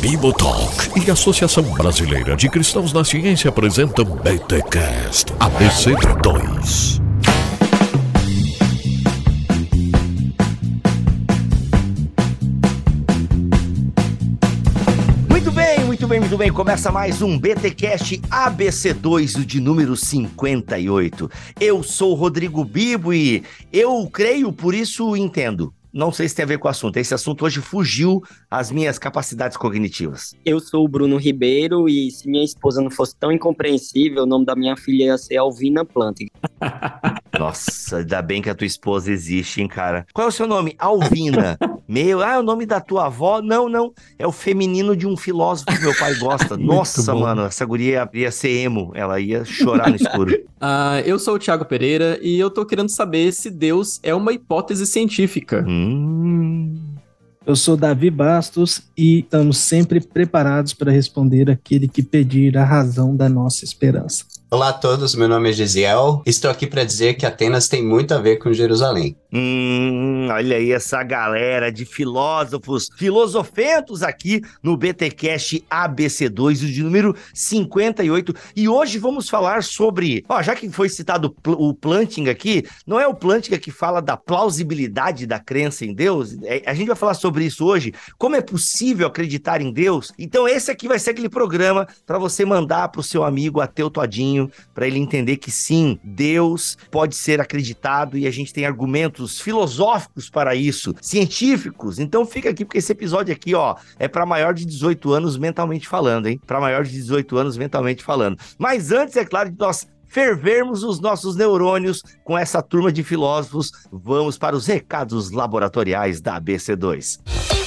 Bibotalk e Associação Brasileira de Cristãos na Ciência apresentam BTCast ABC2. Muito bem, muito bem, muito bem. Começa mais um BTcast ABC2 de número 58. Eu sou o Rodrigo Bibo e eu creio, por isso entendo. Não sei se tem a ver com o assunto. Esse assunto hoje fugiu às minhas capacidades cognitivas. Eu sou o Bruno Ribeiro e se minha esposa não fosse tão incompreensível, o nome da minha filha ia ser Alvina Planting. Nossa, ainda bem que a tua esposa existe, hein, cara? Qual é o seu nome? Alvina. Meu, ah, é o nome da tua avó? Não, não. É o feminino de um filósofo que meu pai gosta. Nossa, mano, essa guria ia ser emo. Ela ia chorar no escuro. Ah, eu sou o Thiago Pereira e eu tô querendo saber se Deus é uma hipótese científica. Hum. Eu sou Davi Bastos e estamos sempre preparados para responder aquele que pedir a razão da nossa esperança. Olá a todos, meu nome é Gisiel. Estou aqui para dizer que Atenas tem muito a ver com Jerusalém. Hum, olha aí essa galera de filósofos, filosofentos aqui no BTcast ABC2, o de número 58. E hoje vamos falar sobre, ó, já que foi citado o Planting aqui, não é o Planting que fala da plausibilidade da crença em Deus? É, a gente vai falar sobre isso hoje, como é possível acreditar em Deus? Então esse aqui vai ser aquele programa para você mandar para o seu amigo ateu todinho, para ele entender que sim, Deus pode ser acreditado e a gente tem argumentos filosóficos para isso, científicos. Então fica aqui porque esse episódio aqui, ó, é para maior de 18 anos mentalmente falando, hein? Para maior de 18 anos mentalmente falando. Mas antes, é claro, de nós fervermos os nossos neurônios com essa turma de filósofos, vamos para os recados laboratoriais da ABC2.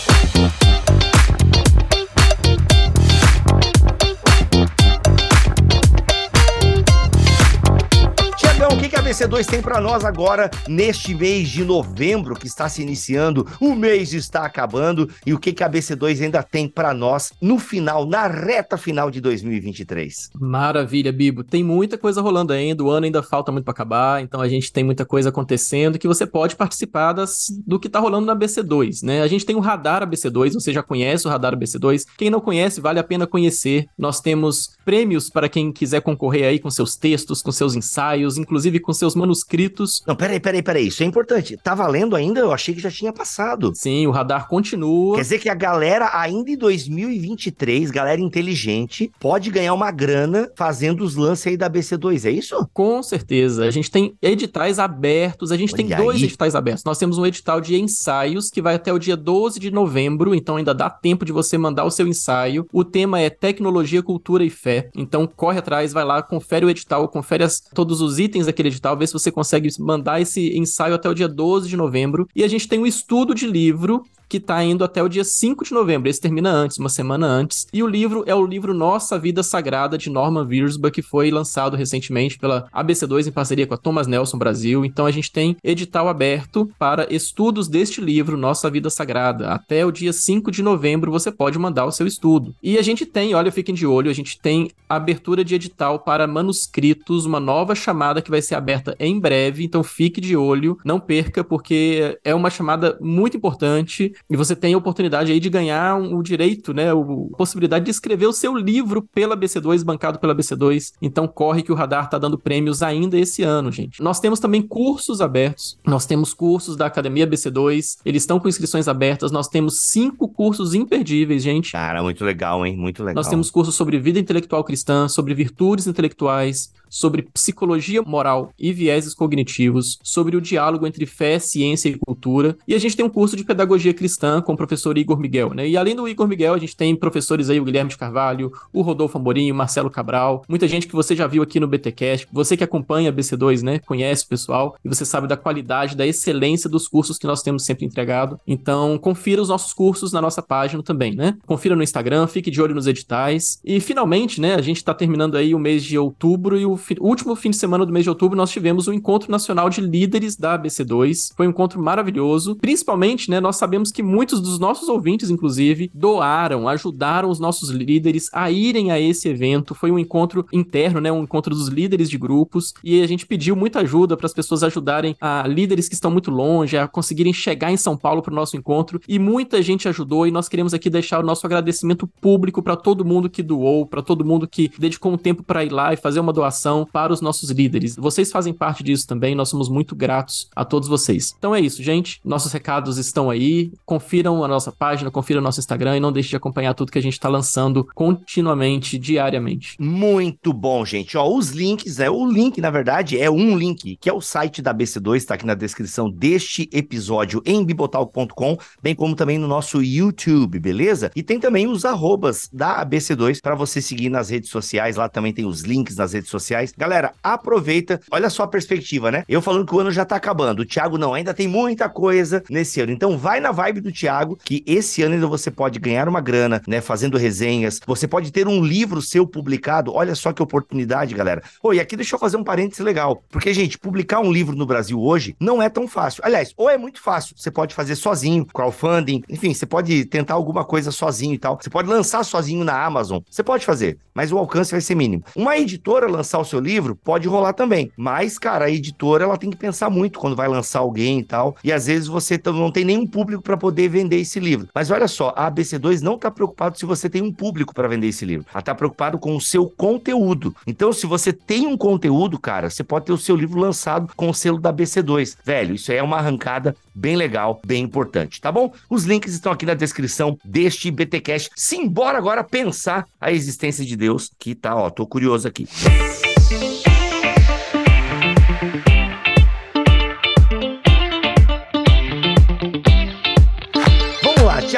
Tiagão, o que, que a BC2 tem para nós agora neste mês de novembro que está se iniciando? O mês está acabando e o que, que a BC2 ainda tem para nós no final, na reta final de 2023? Maravilha, Bibo. Tem muita coisa rolando ainda, o ano ainda falta muito para acabar, então a gente tem muita coisa acontecendo que você pode participar das, do que tá rolando na BC2, né? A gente tem o Radar ABC2, você já conhece o Radar ABC2. Quem não conhece, vale a pena conhecer. Nós temos prêmios para quem quiser concorrer aí com seus textos, com seus ensaios, inclusive com seus manuscritos. Não, peraí, peraí, peraí, isso é importante. Tá valendo ainda? Eu achei que já tinha passado. Sim, o Radar continua. Quer dizer que a galera, ainda em 2023, galera inteligente, pode ganhar uma grana fazendo os lances aí da BC2, é isso? Com certeza. A gente tem editais abertos, a gente tem Olha dois aí. editais abertos. Nós temos um edital de ensaios que vai até o dia 12 de novembro, então ainda dá tempo de você mandar o seu ensaio. O tema é tecnologia, cultura e fé. Então corre atrás, vai lá, confere o edital, confere as- todos os itens daquele edital, vê se você consegue mandar esse ensaio até o dia 12 de novembro. E a gente tem um estudo de livro que tá indo até o dia 5 de novembro. Esse termina antes, uma semana antes. E o livro é o livro Nossa Vida Sagrada, de Norman Wirsba, que foi lançado recentemente pela ABC2 em parceria com a Thomas Nelson Brasil. Então a gente tem edital aberto para estudos deste livro, Nossa Vida Sagrada. Até o dia 5 de novembro você pode mandar o seu estudo. E a gente tem, olha, fiquem de olho, a gente tem abertura de edital para manuscritos, uma nova chamada que vai ser aberta em breve. Então fique de olho, não perca, porque é uma chamada muito importante e você tem a oportunidade aí de ganhar um- o direito, né, o- a possibilidade de escrever o seu livro pela BC2, bancado pela BC2. Então corre que o Radar tá dando prêmios ainda esse ano, gente. Nós temos também cursos abertos. Nós temos cursos da Academia BC2, eles estão com inscrições abertas. Nós temos cinco cursos imperdíveis, gente. Cara, muito legal, hein? Muito legal. Nós temos cursos sobre vida intelectual cristã, sobre virtudes intelectuais, sobre psicologia moral e vieses cognitivos, sobre o diálogo entre fé, ciência e cultura. E a gente tem um curso de pedagogia cristã com o professor Igor Miguel, né? E além do Igor Miguel, a gente tem professores aí, o Guilherme de Carvalho, o Rodolfo Amorim, o Marcelo Cabral, muita gente que você já viu aqui no BTcast, você que acompanha a BC2, né? Conhece o pessoal e você sabe da qualidade, da excelência dos cursos que nós temos sempre entregado. Então, confira os nossos cursos na nossa página também, né? Confira no Instagram, fique de olho nos editais. E finalmente, né, a gente está terminando aí o mês de outubro e o fi- último fim de semana do mês de outubro nós tivemos o Encontro Nacional de Líderes da ABC2. Foi um encontro maravilhoso. Principalmente, né, nós sabemos que muitos dos nossos ouvintes, inclusive, doaram, ajudaram os nossos líderes a irem a esse evento. Foi um encontro interno, né? Um encontro dos líderes de grupos. E a gente pediu muita ajuda para as pessoas ajudarem a líderes que estão muito longe, a conseguirem chegar em São Paulo para o nosso encontro. E muita gente ajudou. E nós queremos aqui deixar o nosso agradecimento público para todo mundo que doou, para todo mundo que dedicou um tempo para ir lá e fazer uma doação para os nossos líderes. Vocês fazem parte disso também. Nós somos muito gratos a todos vocês. Então é isso, gente. Nossos recados estão aí. Confiram a nossa página, confiram o nosso Instagram e não deixe de acompanhar tudo que a gente está lançando continuamente, diariamente. Muito bom, gente. Ó, os links, é o link, na verdade, é um link, que é o site da BC2, está aqui na descrição deste episódio em bibotal.com, bem como também no nosso YouTube, beleza? E tem também os arrobas da ABC2 para você seguir nas redes sociais, lá também tem os links nas redes sociais. Galera, aproveita, olha só a perspectiva, né? Eu falando que o ano já tá acabando, o Thiago não, ainda tem muita coisa nesse ano. Então vai na vibe do Thiago, que esse ano ainda você pode ganhar uma grana, né, fazendo resenhas. Você pode ter um livro seu publicado. Olha só que oportunidade, galera. Oi, aqui deixa eu fazer um parênteses legal. Porque, gente, publicar um livro no Brasil hoje não é tão fácil. Aliás, ou é muito fácil, você pode fazer sozinho, crowdfunding, enfim, você pode tentar alguma coisa sozinho e tal. Você pode lançar sozinho na Amazon. Você pode fazer, mas o alcance vai ser mínimo. Uma editora lançar o seu livro pode rolar também. Mas, cara, a editora ela tem que pensar muito quando vai lançar alguém e tal. E às vezes você não tem nenhum público para poder vender esse livro. Mas olha só, a ABC2 não está preocupado se você tem um público para vender esse livro. Ela está preocupado com o seu conteúdo. Então, se você tem um conteúdo, cara, você pode ter o seu livro lançado com o selo da ABC2. Velho, isso aí é uma arrancada bem legal, bem importante, tá bom? Os links estão aqui na descrição deste BTcast. Simbora agora pensar a existência de Deus, que tá, ó, tô curioso aqui.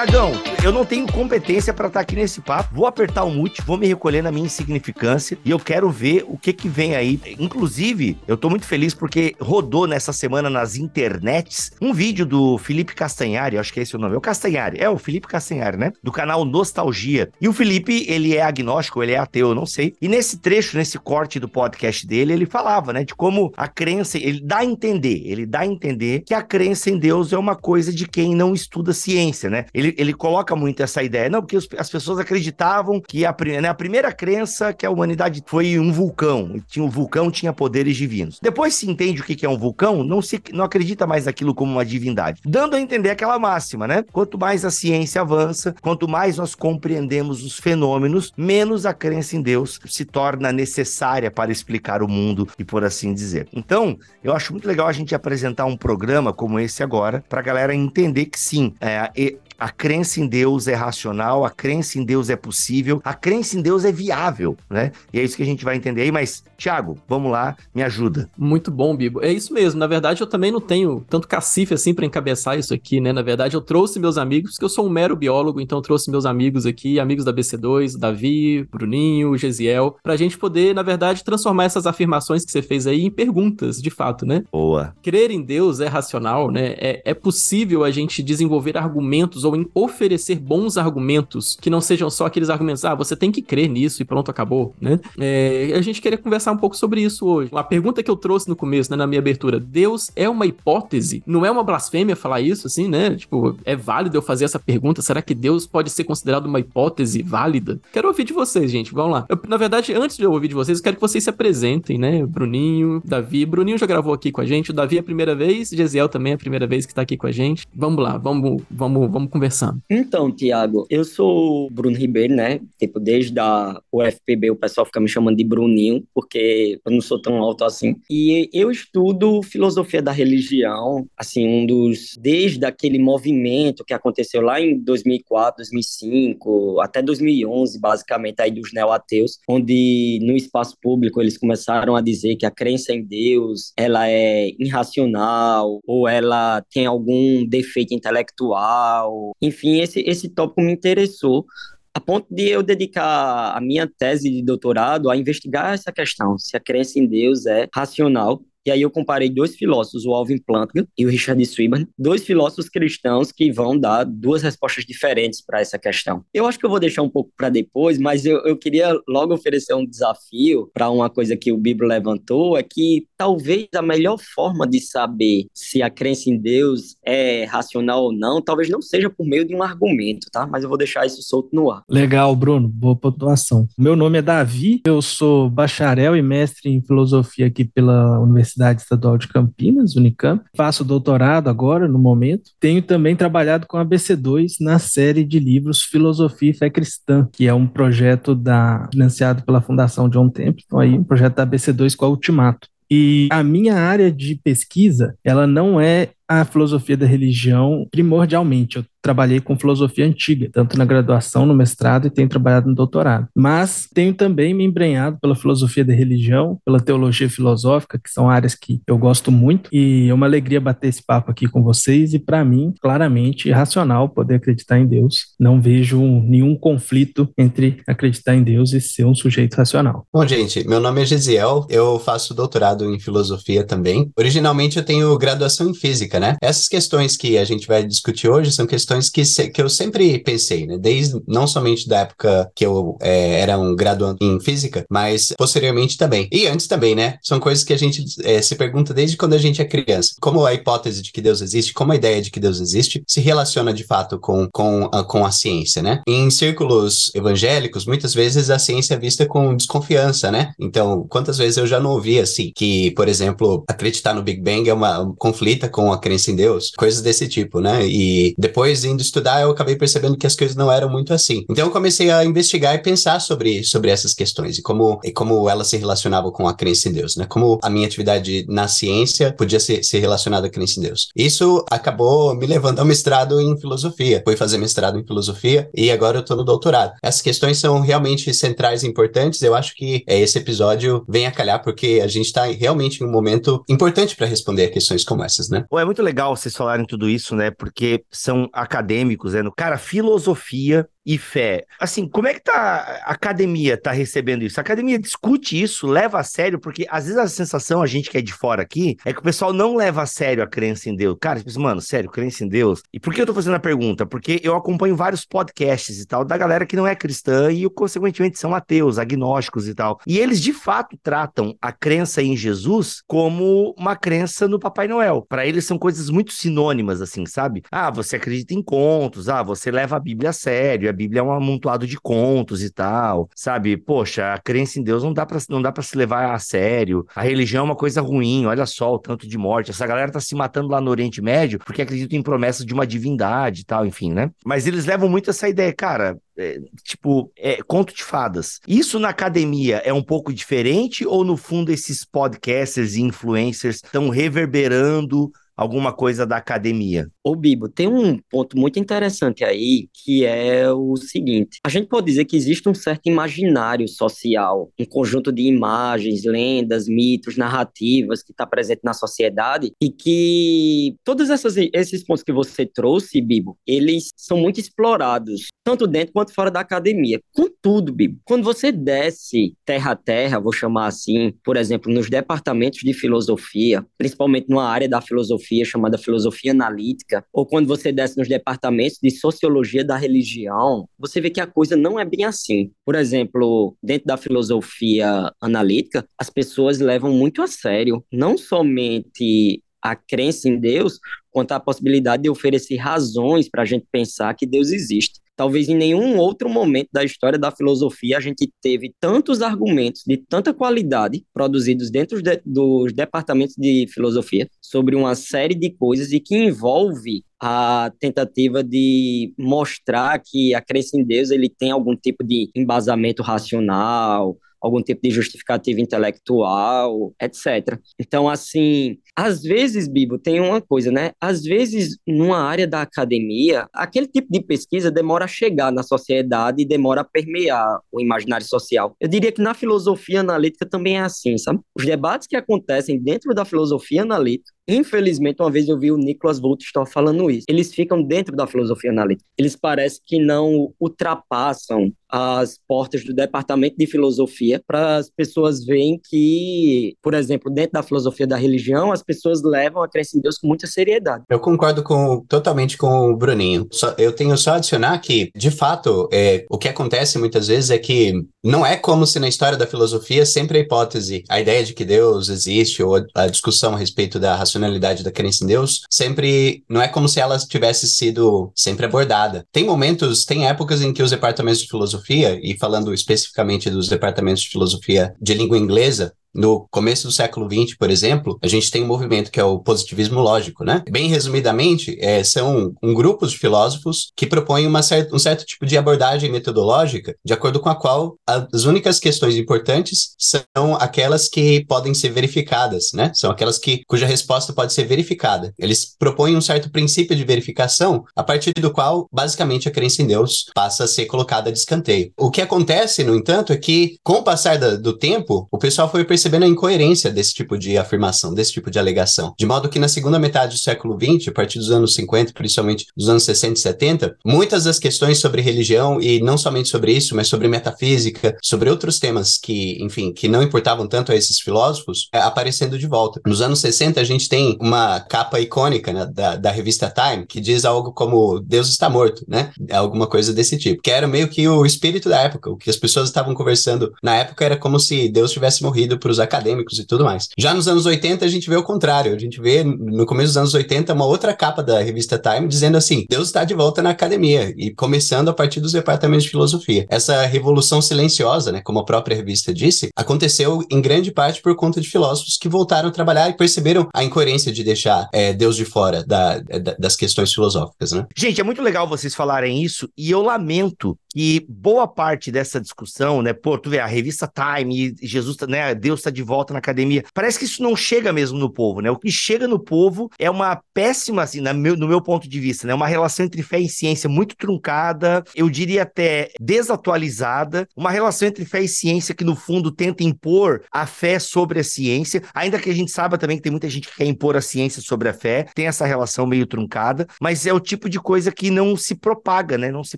Tiagão, eu não tenho competência para estar tá aqui nesse papo. Vou apertar o mute, vou me recolher na minha insignificância e eu quero ver o que que vem aí. Inclusive, eu tô muito feliz porque rodou nessa semana nas internets um vídeo do Felipe Castanhari, acho que é esse o nome. É o Castanhari, é o Felipe Castanhari, né? Do canal Nostalgia. E o Felipe, ele é agnóstico, ele é ateu, eu não sei. E nesse trecho, nesse corte do podcast dele, ele falava, né, de como a crença, ele dá a entender, ele dá a entender que a crença em Deus é uma coisa de quem não estuda ciência, né? Ele ele, ele muito essa ideia. Não, porque as pessoas acreditavam que a, né, a primeira crença que a humanidade foi um vulcão. Tinha, o vulcão tinha poderes divinos. Depois se entende o que é um vulcão, não se não acredita mais naquilo como uma divindade. Dando a entender aquela máxima, né? Quanto mais a ciência avança, quanto mais nós compreendemos os fenômenos, menos a crença em Deus se torna necessária para explicar o mundo e por assim dizer. Então, eu acho muito legal a gente apresentar um programa como esse agora, para a galera entender que sim, é, a crença em Deus é racional, a crença em Deus é possível, a crença em Deus é viável, né? E é isso que a gente vai entender aí, mas, Thiago, vamos lá, me ajuda. Muito bom, Bibo. É isso mesmo. Na verdade, eu também não tenho tanto cacife assim para encabeçar isso aqui, né? Na verdade, eu trouxe meus amigos, porque eu sou um mero biólogo, então eu trouxe meus amigos aqui, amigos da BC2, Davi, Bruninho, Gesiel, pra gente poder, na verdade, transformar essas afirmações que você fez aí em perguntas, de fato, né? Boa. Crer em Deus é racional, né? É, é possível a gente desenvolver argumentos ou em oferecer bons argumentos que não sejam só aqueles argumentos, ah, você tem que crer nisso e pronto, acabou, né? É, a gente queria conversar um pouco sobre isso hoje. Uma pergunta que eu trouxe no começo, né, na minha abertura, Deus é uma hipótese? Não é uma blasfêmia falar isso, assim, né? Tipo, é válido eu fazer essa pergunta? Será que Deus pode ser considerado uma hipótese válida? Quero ouvir de vocês, gente, vamos lá. Eu, na verdade, antes de eu ouvir de vocês, eu quero que vocês se apresentem, né? Bruninho, Davi. Bruninho já gravou aqui com a gente, o Davi é a primeira vez, Gesiel também é a primeira vez que tá aqui com a gente. Vamos lá, vamos, vamos, vamos conversando. Então, Tiago, eu sou Bruno Ribeiro, né? Tipo, desde a UFPB o pessoal fica me chamando de Bruninho, porque eu não sou tão alto assim. E eu estudo filosofia da religião, assim, um dos. Desde aquele movimento que aconteceu lá em 2004, 2005, até 2011, basicamente, aí dos neo-ateus, onde no espaço público eles começaram a dizer que a crença em Deus ela é irracional, ou ela tem algum defeito intelectual, enfim esse, esse tópico me interessou a ponto de eu dedicar a minha tese de doutorado a investigar essa questão, se a crença em Deus é racional E aí eu comparei dois filósofos, o Alvin Plantinga e o Richard Swinburne, dois filósofos cristãos que vão dar duas respostas diferentes para essa questão. Eu acho que eu vou deixar um pouco para depois, mas eu, eu queria logo oferecer um desafio para uma coisa que o Bíblia levantou, é que talvez a melhor forma de saber se a crença em Deus é racional ou não, talvez não seja por meio de um argumento, tá? Mas eu vou deixar isso solto no ar. Legal, Bruno. Boa pontuação. Meu nome é Davi, eu sou bacharel e mestre em filosofia aqui pela Universidade Estadual de Campinas, Unicamp. Faço doutorado agora, no momento. Tenho também trabalhado com a BC2 na série de livros Filosofia e Fé Cristã, que é um projeto da, financiado pela Fundação John Templeton, aí, um projeto da BC2 com a Ultimato. E a minha área de pesquisa, ela não é a filosofia da religião primordialmente. Eu trabalhei com filosofia antiga, tanto na graduação, no mestrado e tenho trabalhado no doutorado. Mas tenho também me embrenhado pela filosofia da religião, pela teologia filosófica, que são áreas que eu gosto muito, e é uma alegria bater esse papo aqui com vocês e para mim, claramente racional poder acreditar em Deus. Não vejo nenhum conflito entre acreditar em Deus e ser um sujeito racional. Bom, gente, meu nome é Gesiel, eu faço doutorado em filosofia também. Originalmente eu tenho graduação em física, né? Essas questões que a gente vai discutir hoje são questões que, se, que eu sempre pensei, né? Desde não somente da época que eu é, era um graduando em física, mas posteriormente também. E antes também, né? São coisas que a gente é, se pergunta desde quando a gente é criança. Como a hipótese de que Deus existe, como a ideia de que Deus existe, se relaciona de fato com, com, a, com a ciência, né? Em círculos evangélicos, muitas vezes a ciência é vista com desconfiança, né? Então, quantas vezes eu já não ouvi assim, que, por exemplo, acreditar no Big Bang é uma conflita com a crença em Deus, coisas desse tipo, né? E depois indo estudar, eu acabei percebendo que as coisas não eram muito assim. Então eu comecei a investigar e pensar sobre, sobre essas questões e como, e como elas se relacionavam com a crença em Deus, né? Como a minha atividade na ciência podia ser, ser relacionada à crença em Deus. Isso acabou me levando ao mestrado em filosofia. Fui fazer mestrado em filosofia e agora eu estou no doutorado. Essas questões são realmente centrais e importantes. Eu acho que é, esse episódio vem a calhar porque a gente está realmente em um momento importante para responder a questões como essas, né? Pô, é muito legal vocês falarem tudo isso, né? Porque são acadêmicos, né? Cara, filosofia e fé. Assim, como é que tá a academia tá recebendo isso? A academia discute isso, leva a sério, porque às vezes a sensação, a gente que é de fora aqui, é que o pessoal não leva a sério a crença em Deus. Cara, tipo, mano, sério, crença em Deus. E por que eu tô fazendo a pergunta? Porque eu acompanho vários podcasts e tal da galera que não é cristã e, consequentemente, são ateus, agnósticos e tal. E eles, de fato, tratam a crença em Jesus como uma crença no Papai Noel. Para eles são coisas muito sinônimas, assim, sabe? Ah, você acredita em contos, ah, você leva a Bíblia a sério, Bíblia é um amontoado de contos e tal, sabe? Poxa, a crença em Deus não dá para não dá para se levar a sério. A religião é uma coisa ruim, olha só o tanto de morte. Essa galera tá se matando lá no Oriente Médio porque acreditam em promessas de uma divindade e tal, enfim, né? Mas eles levam muito essa ideia, cara, é, tipo, é, conto de fadas. Isso na academia é um pouco diferente ou no fundo esses podcasters e influencers estão reverberando alguma coisa da academia? Ô, Bibo, tem um ponto muito interessante aí, que é o seguinte: a gente pode dizer que existe um certo imaginário social, um conjunto de imagens, lendas, mitos, narrativas que está presente na sociedade e que todos essas, esses pontos que você trouxe, Bibo, eles são muito explorados, tanto dentro quanto fora da academia. Contudo, Bibo, quando você desce terra a terra, vou chamar assim, por exemplo, nos departamentos de filosofia, principalmente numa área da filosofia, filosofia chamada filosofia analítica, ou quando você desce nos departamentos de sociologia da religião, você vê que a coisa não é bem assim. Por exemplo, dentro da filosofia analítica, as pessoas levam muito a sério não somente a crença em Deus, quanto a possibilidade de oferecer razões para a gente pensar que Deus existe. Talvez em nenhum outro momento da história da filosofia a gente teve tantos argumentos de tanta qualidade produzidos dentro de, dos departamentos de filosofia sobre uma série de coisas e que envolve a tentativa de mostrar que a crença em Deus ele tem algum tipo de embasamento racional, algum tipo de justificativa intelectual, etc. Então, assim, às vezes, Bibo, tem uma coisa, né? Às vezes, numa área da academia, aquele tipo de pesquisa demora a chegar na sociedade e demora a permear o imaginário social. Eu diria que na filosofia analítica também é assim, sabe? Os debates que acontecem dentro da filosofia analítica Infelizmente, uma vez eu vi o Nicholas Woltestall falando isso. Eles ficam dentro da filosofia analítica. Eles parecem que não ultrapassam as portas do departamento de filosofia para as pessoas verem que, por exemplo, dentro da filosofia da religião, as pessoas levam a crença em Deus com muita seriedade. Eu concordo com, totalmente com o Bruninho. Só, eu tenho só a adicionar que, de fato, é, o que acontece muitas vezes é que não é como se na história da filosofia sempre a hipótese, a ideia de que Deus existe ou a discussão a respeito da racionalidade da crença em Deus, sempre não é como se ela tivesse sido sempre abordada. Tem momentos, tem épocas em que os departamentos de filosofia, e falando especificamente dos departamentos de filosofia de língua inglesa, no começo do século XX, por exemplo, a gente tem um movimento que é o positivismo lógico, né? Bem resumidamente, é, são um grupo de filósofos que propõem uma um certo tipo de abordagem metodológica, de acordo com a qual as únicas questões importantes são aquelas que podem ser verificadas, né? São aquelas que cuja resposta pode ser verificada. Eles propõem um certo princípio de verificação, a partir do qual, basicamente, a crença em Deus passa a ser colocada de escanteio. O que acontece, no entanto, é que, com o passar da, do tempo, o pessoal foi percebendo percebendo a incoerência desse tipo de afirmação, desse tipo de alegação. De modo que na segunda metade do século XX, a partir dos anos 50, principalmente dos anos 60 e 70, muitas das questões sobre religião, e não somente sobre isso, mas sobre metafísica, sobre outros temas que, enfim, que não importavam tanto a esses filósofos, é, aparecendo de volta. Nos anos 60, a gente tem uma capa icônica né, da, da revista Time, que diz algo como Deus está morto, né? Alguma coisa desse tipo. Que era meio que o espírito da época. O que as pessoas estavam conversando na época era como se Deus tivesse morrido para os acadêmicos e tudo mais. Já nos anos 80, a gente vê o contrário. A gente vê, no começo dos anos 80, uma outra capa da revista Time dizendo assim: Deus está de volta na academia, e começando a partir dos departamentos de filosofia. Essa revolução silenciosa, né, como a própria revista disse, aconteceu em grande parte por conta de filósofos que voltaram a trabalhar e perceberam a incoerência de deixar é, Deus de fora da, da, das questões filosóficas, né? Gente, é muito legal vocês falarem isso, e eu lamento que boa parte dessa discussão, né, pô, tu vê a revista Time, Jesus, né, Deus está de volta na academia. Parece que isso não chega mesmo no povo, né? O que chega no povo é uma péssima, assim, meu, no meu ponto de vista, né? Uma relação entre fé e ciência muito truncada, eu diria até desatualizada, uma relação entre fé e ciência que, no fundo, tenta impor a fé sobre a ciência, ainda que a gente saiba também que tem muita gente que quer impor a ciência sobre a fé, tem essa relação meio truncada, mas é o tipo de coisa que não se propaga, né? Não se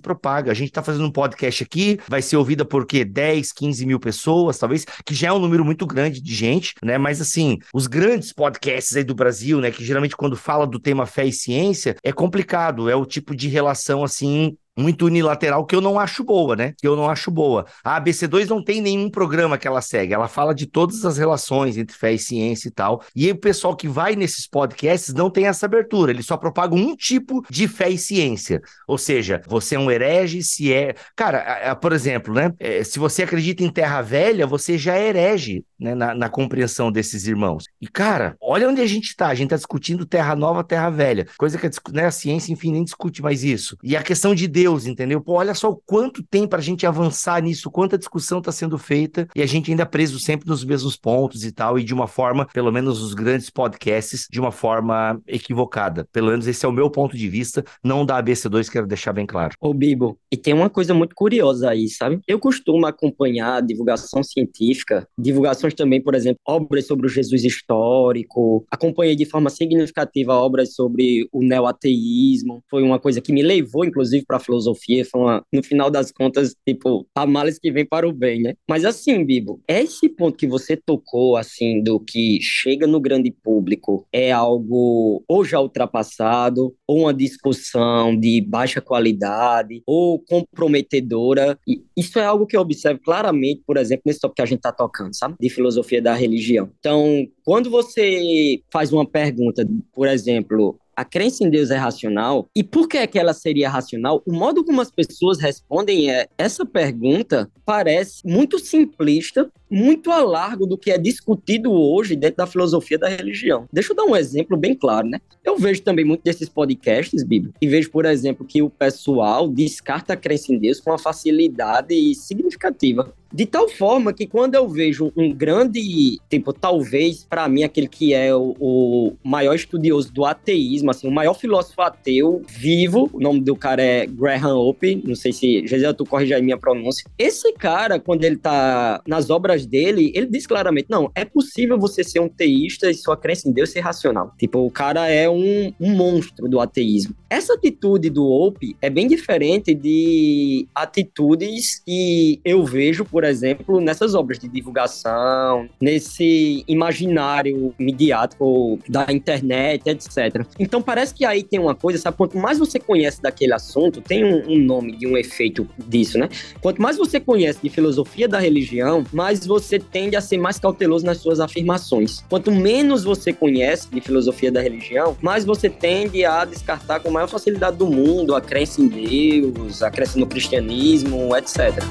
propaga. A gente tá fazendo um podcast aqui, vai ser ouvida por quê? 10, 15 mil pessoas, talvez, que já é um número muito grande de gente, né? Mas assim, os grandes podcasts aí do Brasil, né? Que geralmente quando fala do tema fé e ciência, é complicado, é o tipo de relação assim muito unilateral que eu não acho boa, né? Que eu não acho boa. A ABC2 não tem nenhum programa que ela segue, ela fala de todas as relações entre fé e ciência e tal. E o pessoal que vai nesses podcasts não tem essa abertura, eles só propagam um tipo de fé e ciência. Ou seja, você é um herege se é. Cara, por exemplo, né? É, se você acredita em Terra Velha, você já é herege né? na, na compreensão desses irmãos. E, cara, olha onde a gente tá. A gente tá discutindo Terra Nova, Terra Velha. Coisa que né, a ciência, enfim, nem discute mais isso. E a questão de Deus Deus, entendeu? Pô, olha só o quanto tem para a gente avançar nisso, quanta discussão está sendo feita e a gente ainda preso sempre nos mesmos pontos e tal, e de uma forma, pelo menos os grandes podcasts, de uma forma equivocada. Pelo menos esse é o meu ponto de vista, não da ABC2, quero deixar bem claro. Ô, Bibo, e tem uma coisa muito curiosa aí, sabe? Eu costumo acompanhar divulgação científica, divulgações também, por exemplo, obras sobre o Jesus histórico, acompanhei de forma significativa obras sobre o neoateísmo, foi uma coisa que me levou, inclusive, para a foi uma, no final das contas, tipo, a males que vem para o bem, né? Mas assim, Bibo, esse ponto que você tocou, assim, do que chega no grande público é algo ou já ultrapassado, ou uma discussão de baixa qualidade, ou comprometedora. E isso é algo que eu observo claramente, por exemplo, nesse tópico que a gente está tocando, sabe? De filosofia da religião. Então, quando você faz uma pergunta, por exemplo, a crença em Deus é racional. E por que, é que ela seria racional? O modo como as pessoas respondem é essa pergunta parece muito simplista, muito a largo do que é discutido hoje dentro da filosofia da religião. Deixa eu dar um exemplo bem claro, né? Eu vejo também muito desses podcasts, Bíblia, e vejo, por exemplo, que o pessoal descarta a crença em Deus com uma facilidade significativa. De tal forma que quando eu vejo um grande, tipo, talvez para mim aquele que é o, o, maior estudioso do ateísmo, assim, o maior filósofo ateu vivo, o nome do cara é Graham Hope, não sei se, Jesus, tu corrige aí minha pronúncia. Esse cara, quando ele tá nas obras obras dele, ele diz claramente: não, é possível você ser um teísta e sua crença em Deus ser racional. Tipo, o cara é um, um monstro do ateísmo. Essa atitude do Ope é bem diferente de atitudes que eu vejo, por exemplo, nessas obras de divulgação, nesse imaginário midiático da internet, etc. Então parece que aí tem uma coisa, sabe? Quanto mais você conhece daquele assunto, tem um, um nome de um efeito disso, né? Quanto mais você conhece de filosofia da religião, mais você tende a ser mais cauteloso nas suas afirmações. Quanto menos você conhece de filosofia da religião, mais você tende a descartar com maior facilidade do mundo a crença em Deus, a crença no cristianismo, etc.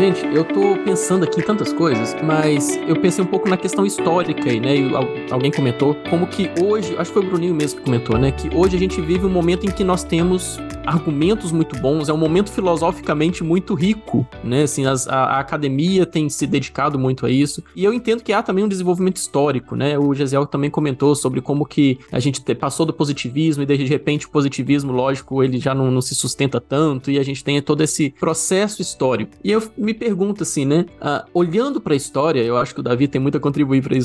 Gente, eu tô pensando aqui em tantas coisas, mas eu pensei um pouco na questão histórica aí, né? E alguém comentou como que hoje, acho que foi o Bruninho mesmo que comentou, né? Que hoje a gente vive um momento em que nós temos argumentos muito bons, é um momento filosoficamente muito rico, né? Assim, as, a, a, academia tem se dedicado muito a isso. E eu entendo que há também um desenvolvimento histórico, né? O Gesiel também comentou sobre como que a gente passou do positivismo e de repente o positivismo, lógico, ele já não, não se sustenta tanto e a gente tem todo esse processo histórico. E eu me pergunto assim, né? Uh, olhando para a história, eu acho que o Davi tem muito a contribuir para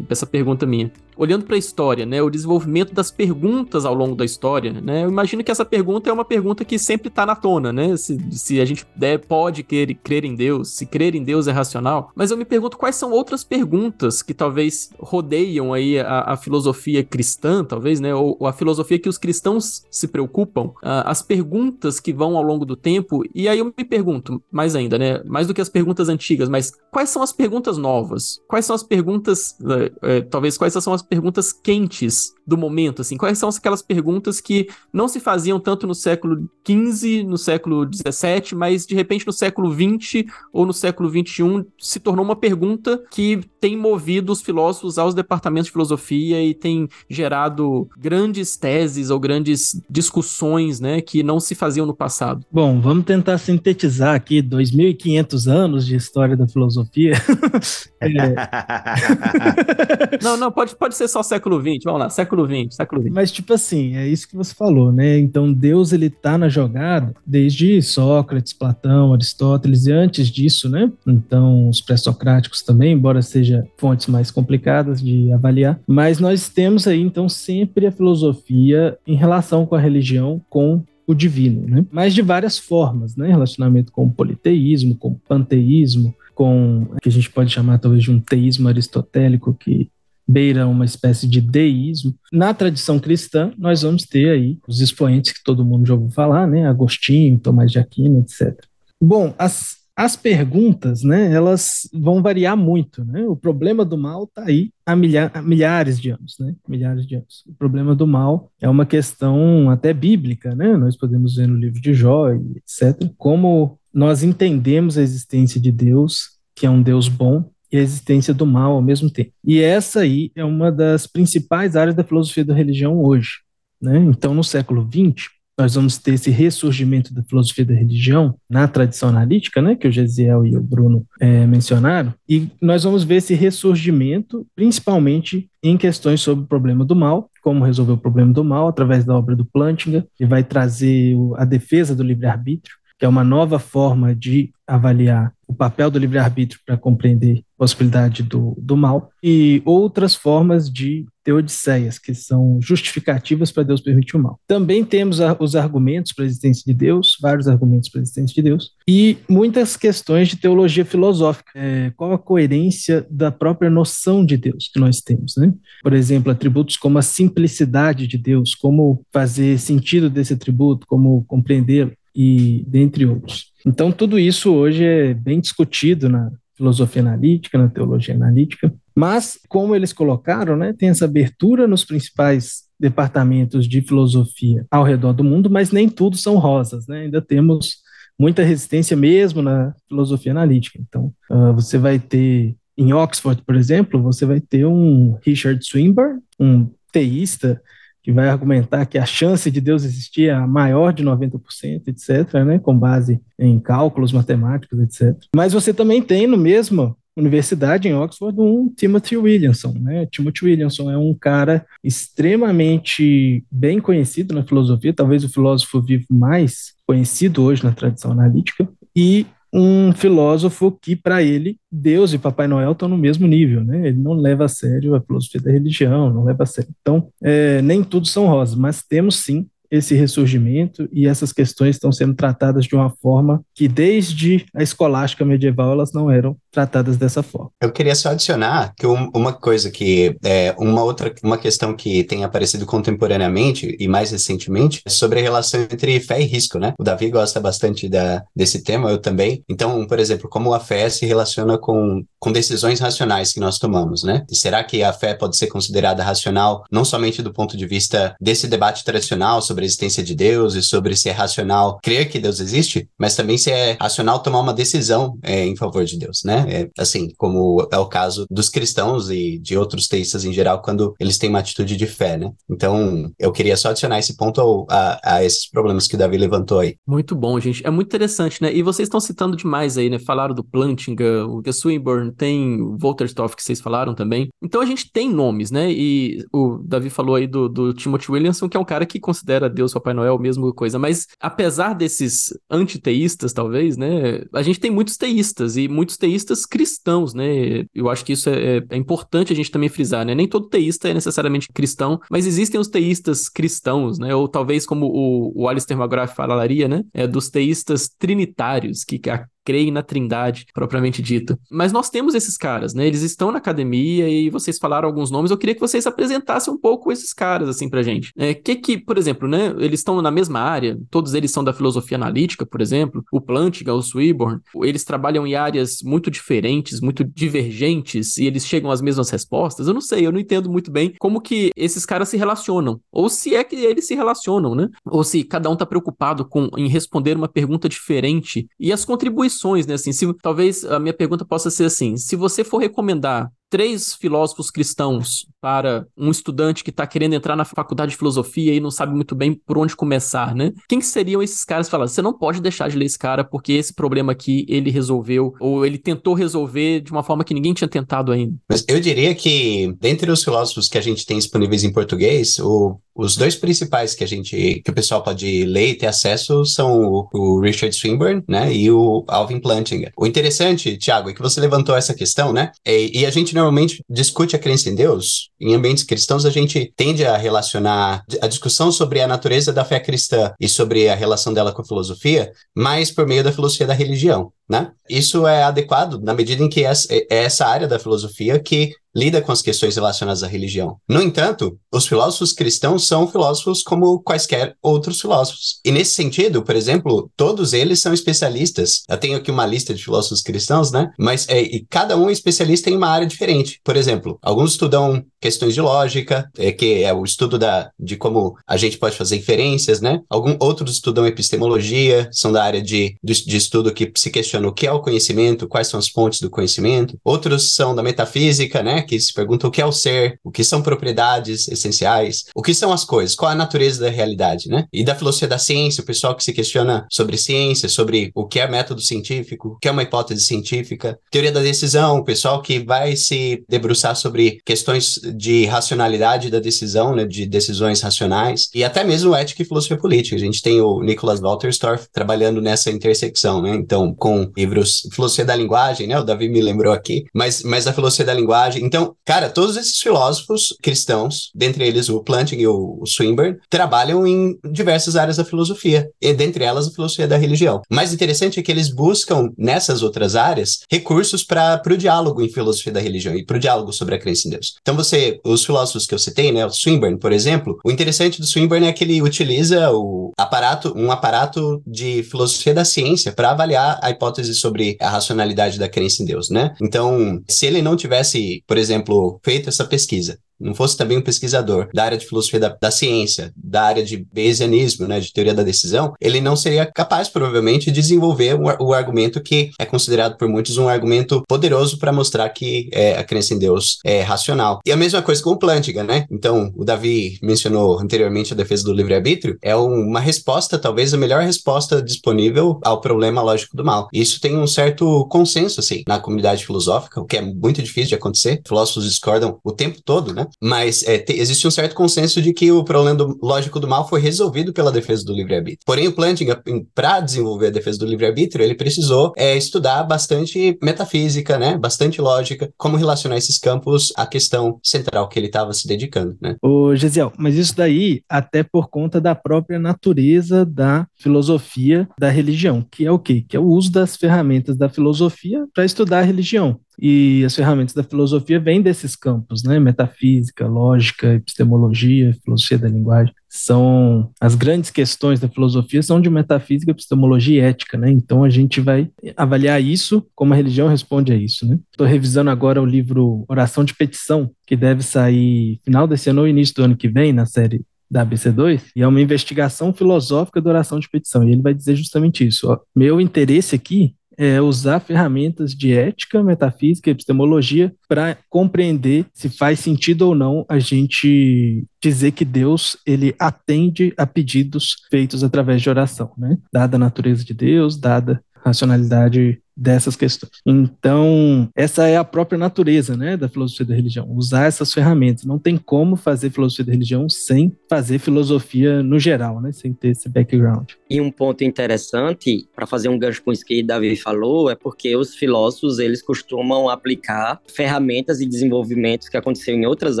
essa pergunta minha olhando para a história, né, o desenvolvimento das perguntas ao longo da história, né, eu imagino que essa pergunta é uma pergunta que sempre está na tona, né, se, se a gente pode crer, crer em Deus, se crer em Deus é racional, mas eu me pergunto quais são outras perguntas que talvez rodeiam aí a, a filosofia cristã, talvez, né, ou, ou, a filosofia que os cristãos se preocupam, uh, as perguntas que vão ao longo do tempo, e aí eu me pergunto, mais ainda, né, mais do que as perguntas antigas, mas quais são as perguntas novas? Quais são as perguntas, uh, uh, talvez quais são as perguntas quentes do momento, assim? Quais são aquelas perguntas que não se faziam tanto no século XV, no século XVII, mas de repente no século XX ou no século XXI se tornou uma pergunta que tem movido os filósofos aos departamentos de filosofia e tem gerado grandes teses ou grandes discussões, né, que não se faziam no passado. Bom, vamos tentar sintetizar aqui 2.500 anos de história da filosofia. é. não, não, pode, pode ser só século XX, vamos lá, século XX, século XX. Mas, tipo assim, é isso que você falou, né? Então, Deus, ele tá na jogada desde Sócrates, Platão, Aristóteles e antes disso, né? Então, os pré-socráticos também, embora seja fontes mais complicadas de avaliar. Mas nós temos aí, então, sempre a filosofia em relação com a religião, com o divino, né? Mas de várias formas, né? Relacionamento com o politeísmo, com o panteísmo, com o que a gente pode chamar talvez de um teísmo aristotélico que beira uma espécie de deísmo. Na tradição cristã, nós vamos ter aí os expoentes que todo mundo já ouviu falar, né? Agostinho, Tomás de Aquino, etc. Bom, as, as perguntas, né, elas vão variar muito, né? O problema do mal está aí há, milha há milhares de anos, né? Milhares de anos. O problema do mal é uma questão até bíblica, né? Nós podemos ver no livro de Jó, etc. Como nós entendemos a existência de Deus, que é um Deus bom, e a existência do mal ao mesmo tempo. E essa aí é uma das principais áreas da filosofia da religião hoje. Né? Então, no século XX, nós vamos ter esse ressurgimento da filosofia da religião na tradição analítica, né, que o Gesiel e o Bruno é, mencionaram, e nós vamos ver esse ressurgimento principalmente em questões sobre o problema do mal, como resolver o problema do mal através da obra do Plantinga, que vai trazer a defesa do livre-arbítrio, que é uma nova forma de avaliar o papel do livre-arbítrio para compreender a possibilidade do, do mal, e outras formas de teodiceias, que são justificativas para Deus permitir o mal. Também temos os argumentos para a existência de Deus, vários argumentos para a existência de Deus, e muitas questões de teologia filosófica. É, qual a coerência da própria noção de Deus que nós temos? Né? Por exemplo, atributos como a simplicidade de Deus, como fazer sentido desse atributo, como compreendê-lo e dentre outros. Então, tudo isso hoje é bem discutido na filosofia analítica, na teologia analítica, mas, como eles colocaram, né, tem essa abertura nos principais departamentos de filosofia ao redor do mundo, mas nem tudo são rosas, né? ainda temos muita resistência mesmo na filosofia analítica. Então, uh, você vai ter, em Oxford, por exemplo, você vai ter um Richard Swinburne, um teísta que vai argumentar que a chance de Deus existir é maior de 90%, etc., né, com base em cálculos matemáticos, etc. Mas você também tem no mesmo universidade em Oxford um Timothy Williamson, né? Timothy Williamson é um cara extremamente bem conhecido na filosofia, talvez o filósofo vivo mais conhecido hoje na tradição analítica, e um filósofo que, para ele, Deus e Papai Noel estão no mesmo nível, né? Ele não leva a sério a filosofia da religião, não leva a sério. Então, é, nem tudo são rosas, mas temos sim esse ressurgimento e essas questões estão sendo tratadas de uma forma que desde a escolástica medieval elas não eram tratadas dessa forma. Eu queria só adicionar que um, uma coisa que é uma outra uma questão que tem aparecido contemporaneamente e mais recentemente é sobre a relação entre fé e risco, né? O Davi gosta bastante da, desse tema, eu também. Então, por exemplo, como a fé se relaciona com, com decisões racionais que nós tomamos, né? E será que a fé pode ser considerada racional não somente do ponto de vista desse debate tradicional sobre a existência de Deus e sobre se é racional crer que Deus existe, mas também se é racional tomar uma decisão é, em favor de Deus, né? É, assim, como é o caso dos cristãos e de outros teístas em geral, quando eles têm uma atitude de fé, né? Então, eu queria só adicionar esse ponto ao, a, a, esses problemas que o Davi levantou aí. Muito bom, gente. É muito interessante, né? E vocês estão citando demais aí, né? Falaram do Plantinga, o Swinburne, tem o Volterstoff que vocês falaram também. Então, a gente tem nomes, né? E o Davi falou aí do, do Timothy Williamson, que é um cara que considera Deus, Papai Noel, mesma coisa. Mas, apesar desses antiteístas, talvez, né? A gente tem muitos teístas e muitos teístas teístas cristãos, né? Eu acho que isso é, é, é, importante a gente também frisar, né? Nem todo teísta é necessariamente cristão, mas existem os teístas cristãos, né? Ou talvez como o, o Alistair McGrath falaria, né? É dos teístas trinitários, que creem na trindade propriamente dita. Mas nós temos esses caras, né? Eles estão na academia e vocês falaram alguns nomes. Eu queria que vocês apresentassem um pouco esses caras, assim, pra gente. É, que que, por exemplo, né? Eles estão na mesma área, todos eles são da filosofia analítica, por exemplo. O Plantinga, o Swiborn, eles trabalham em áreas muito diferentes, muito divergentes e eles chegam às mesmas respostas. Eu não sei, eu não entendo muito bem como que esses caras se relacionam. Ou se é que eles se relacionam, né? Ou se cada um tá preocupado com, em responder uma pergunta diferente. E as contribuições instituições, né? Assim, se, talvez a minha pergunta possa ser assim: se você for recomendar três filósofos cristãos para um estudante que está querendo entrar na faculdade de filosofia e não sabe muito bem por onde começar, né? Quem que seriam esses caras falando? Você não pode deixar de ler esse cara porque esse problema aqui ele resolveu ou ele tentou resolver de uma forma que ninguém tinha tentado ainda. Mas eu diria que dentre os filósofos que a gente tem disponíveis em português, o os dois principais que a gente, que o pessoal pode ler e ter acesso são o, o Richard Swinburne, né, e o Alvin Plantinga. O interessante, Tiago, é que você levantou essa questão, né, e, e, a gente normalmente discute a crença em Deus, em ambientes cristãos a gente tende a relacionar a discussão sobre a natureza da fé cristã e sobre a relação dela com a filosofia, mais por meio da filosofia da religião, né? Isso é adequado na medida em que é essa área da filosofia que lida com as questões relacionadas à religião. No entanto, os filósofos cristãos são filósofos como quaisquer outros filósofos. E nesse sentido, por exemplo, todos eles são especialistas. Eu tenho aqui uma lista de filósofos cristãos, né? Mas é, e cada um é especialista em uma área diferente. Por exemplo, alguns estudam questões de lógica, é, que é o estudo da, de como a gente pode fazer inferências, né? Alguns outros estudam epistemologia, são da área de, de, de estudo que se questiona o que é o conhecimento, quais são as fontes do conhecimento. Outros são da metafísica, né? Que se perguntam o que é o ser, o que são propriedades essenciais, o que são as coisas, qual a natureza da realidade, né? E da filosofia da ciência, o pessoal que se questiona sobre ciência, sobre o que é método científico, o que é uma hipótese científica, teoria da decisão, o pessoal que vai se debruçar sobre questões de racionalidade da decisão, né, de decisões racionais, e até mesmo ética e filosofia política. A gente tem o Nicholas Walterstorff trabalhando nessa intersecção, né? Então, com livros filosofia da linguagem, né? O Davi me lembrou aqui, mas mas a filosofia da linguagem. Então, cara, todos esses filósofos cristãos, dentre eles o Planting e o, Swinburne, trabalham em diversas áreas da filosofia, e dentre elas a filosofia da religião. O mais interessante é que eles buscam nessas outras áreas recursos para o diálogo em filosofia da religião e para o diálogo sobre a crença em Deus. Então você, os filósofos que eu citei, né, o Swinburne, por exemplo, o interessante do Swinburne é que ele utiliza o aparato, um aparato de filosofia da ciência para avaliar a hipótese sobre a racionalidade da crença em Deus, né? Então, se ele não tivesse, por exemplo, feito essa pesquisa não fosse também um pesquisador da área de filosofia da, da ciência, da área de Bayesianismo, né, de teoria da decisão, ele não seria capaz, provavelmente, de desenvolver o, o argumento que é considerado por muitos um argumento poderoso para mostrar que é, a crença em Deus é racional. E a mesma coisa com o Plantinga, né? Então, o Davi mencionou anteriormente a defesa do livre-arbítrio, é uma resposta, talvez a melhor resposta disponível ao problema lógico do mal. Isso tem um certo consenso, assim, na comunidade filosófica, o que é muito difícil de acontecer. Filósofos discordam o tempo todo, né? Mas é, te, existe um certo consenso de que o problema do, lógico do mal foi resolvido pela defesa do livre-arbítrio. Porém, o Plantinga, para desenvolver a defesa do livre-arbítrio, ele precisou é, estudar bastante metafísica, né? Bastante lógica, como relacionar esses campos à questão central que ele estava se dedicando, né? Ô, Gesiel, mas isso daí até por conta da própria natureza da filosofia da religião, que é o quê? Que é o uso das ferramentas da filosofia para estudar a religião. E as ferramentas da filosofia vêm desses campos, né? Metafísica, lógica, epistemologia, filosofia da linguagem. São as grandes questões da filosofia são de metafísica, epistemologia e ética, né? Então a gente vai avaliar isso como a religião responde a isso, né? Estou revisando agora o livro Oração de Petição, que deve sair final desse ano ou início do ano que vem na série da ABC2, e é uma investigação filosófica da oração de petição. E ele vai dizer justamente isso. Ó, meu interesse aqui é usar ferramentas de ética, metafísica epistemologia para compreender se faz sentido ou não a gente dizer que Deus ele atende a pedidos feitos através de oração, né? Dada a natureza de Deus, dada a racionalidade dessas questões. Então, essa é a própria natureza, né, da filosofia da religião, usar essas ferramentas. Não tem como fazer filosofia da religião sem fazer filosofia no geral, né, sem ter esse background. E um ponto interessante para fazer um gancho com isso que Davi falou é porque os filósofos eles costumam aplicar ferramentas e desenvolvimentos que aconteceram em outras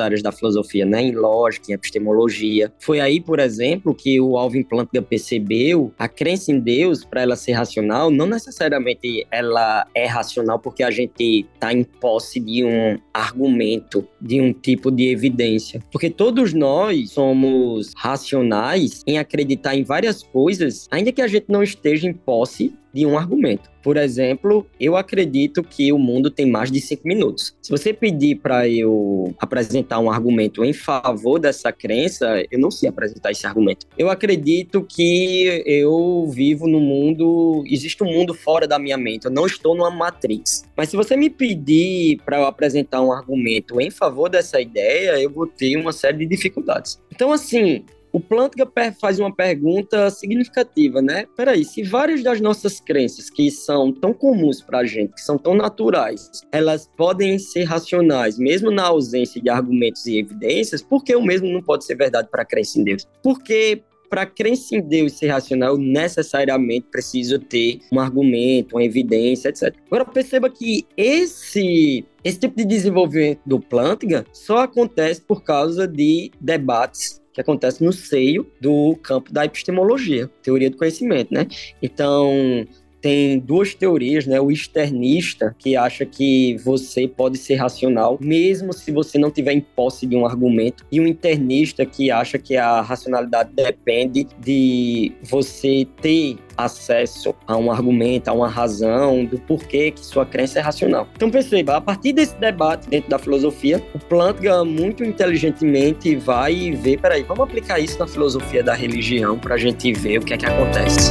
áreas da filosofia, né, em lógica, em epistemologia. Foi aí, por exemplo, que o Alvin Plantinga percebeu a crença em Deus para ela ser racional, não necessariamente ela ela é racional porque a gente está em posse de um argumento, de um tipo de evidência. Porque todos nós somos racionais em acreditar em várias coisas, ainda que a gente não esteja em posse de um argumento. Por exemplo, eu acredito que o mundo tem mais de cinco minutos. Se você pedir para eu apresentar um argumento em favor dessa crença, eu não sei apresentar esse argumento. Eu acredito que eu vivo no mundo, existe um mundo fora da minha mente. Eu não estou numa matrix. Mas se você me pedir para eu apresentar um argumento em favor dessa ideia, eu vou ter uma série de dificuldades. Então, assim, o Plantinga faz uma pergunta significativa, né? Peraí, se várias das nossas crenças que são tão comuns para a gente, que são tão naturais, elas podem ser racionais, mesmo na ausência de argumentos e evidências, por que o mesmo não pode ser verdade para a crença em Deus? Porque para crença em Deus ser racional, necessariamente preciso ter um argumento, uma evidência, etc. Agora perceba que esse esse tipo de desenvolvimento do Plantinga só acontece por causa de debates que acontece no seio do campo da epistemologia, teoria do conhecimento, né? Então, tem duas teorias, né? O externista, que acha que você pode ser racional, mesmo se você não tiver em posse de um argumento, e o internista, que acha que a racionalidade depende de você ter acesso a um argumento, a uma razão do porquê que sua crença é racional. Então perceba, a partir desse debate dentro da filosofia, o Plantinga muito inteligentemente vai ver, peraí, vamos aplicar isso na filosofia da religião para a gente ver o que é que acontece.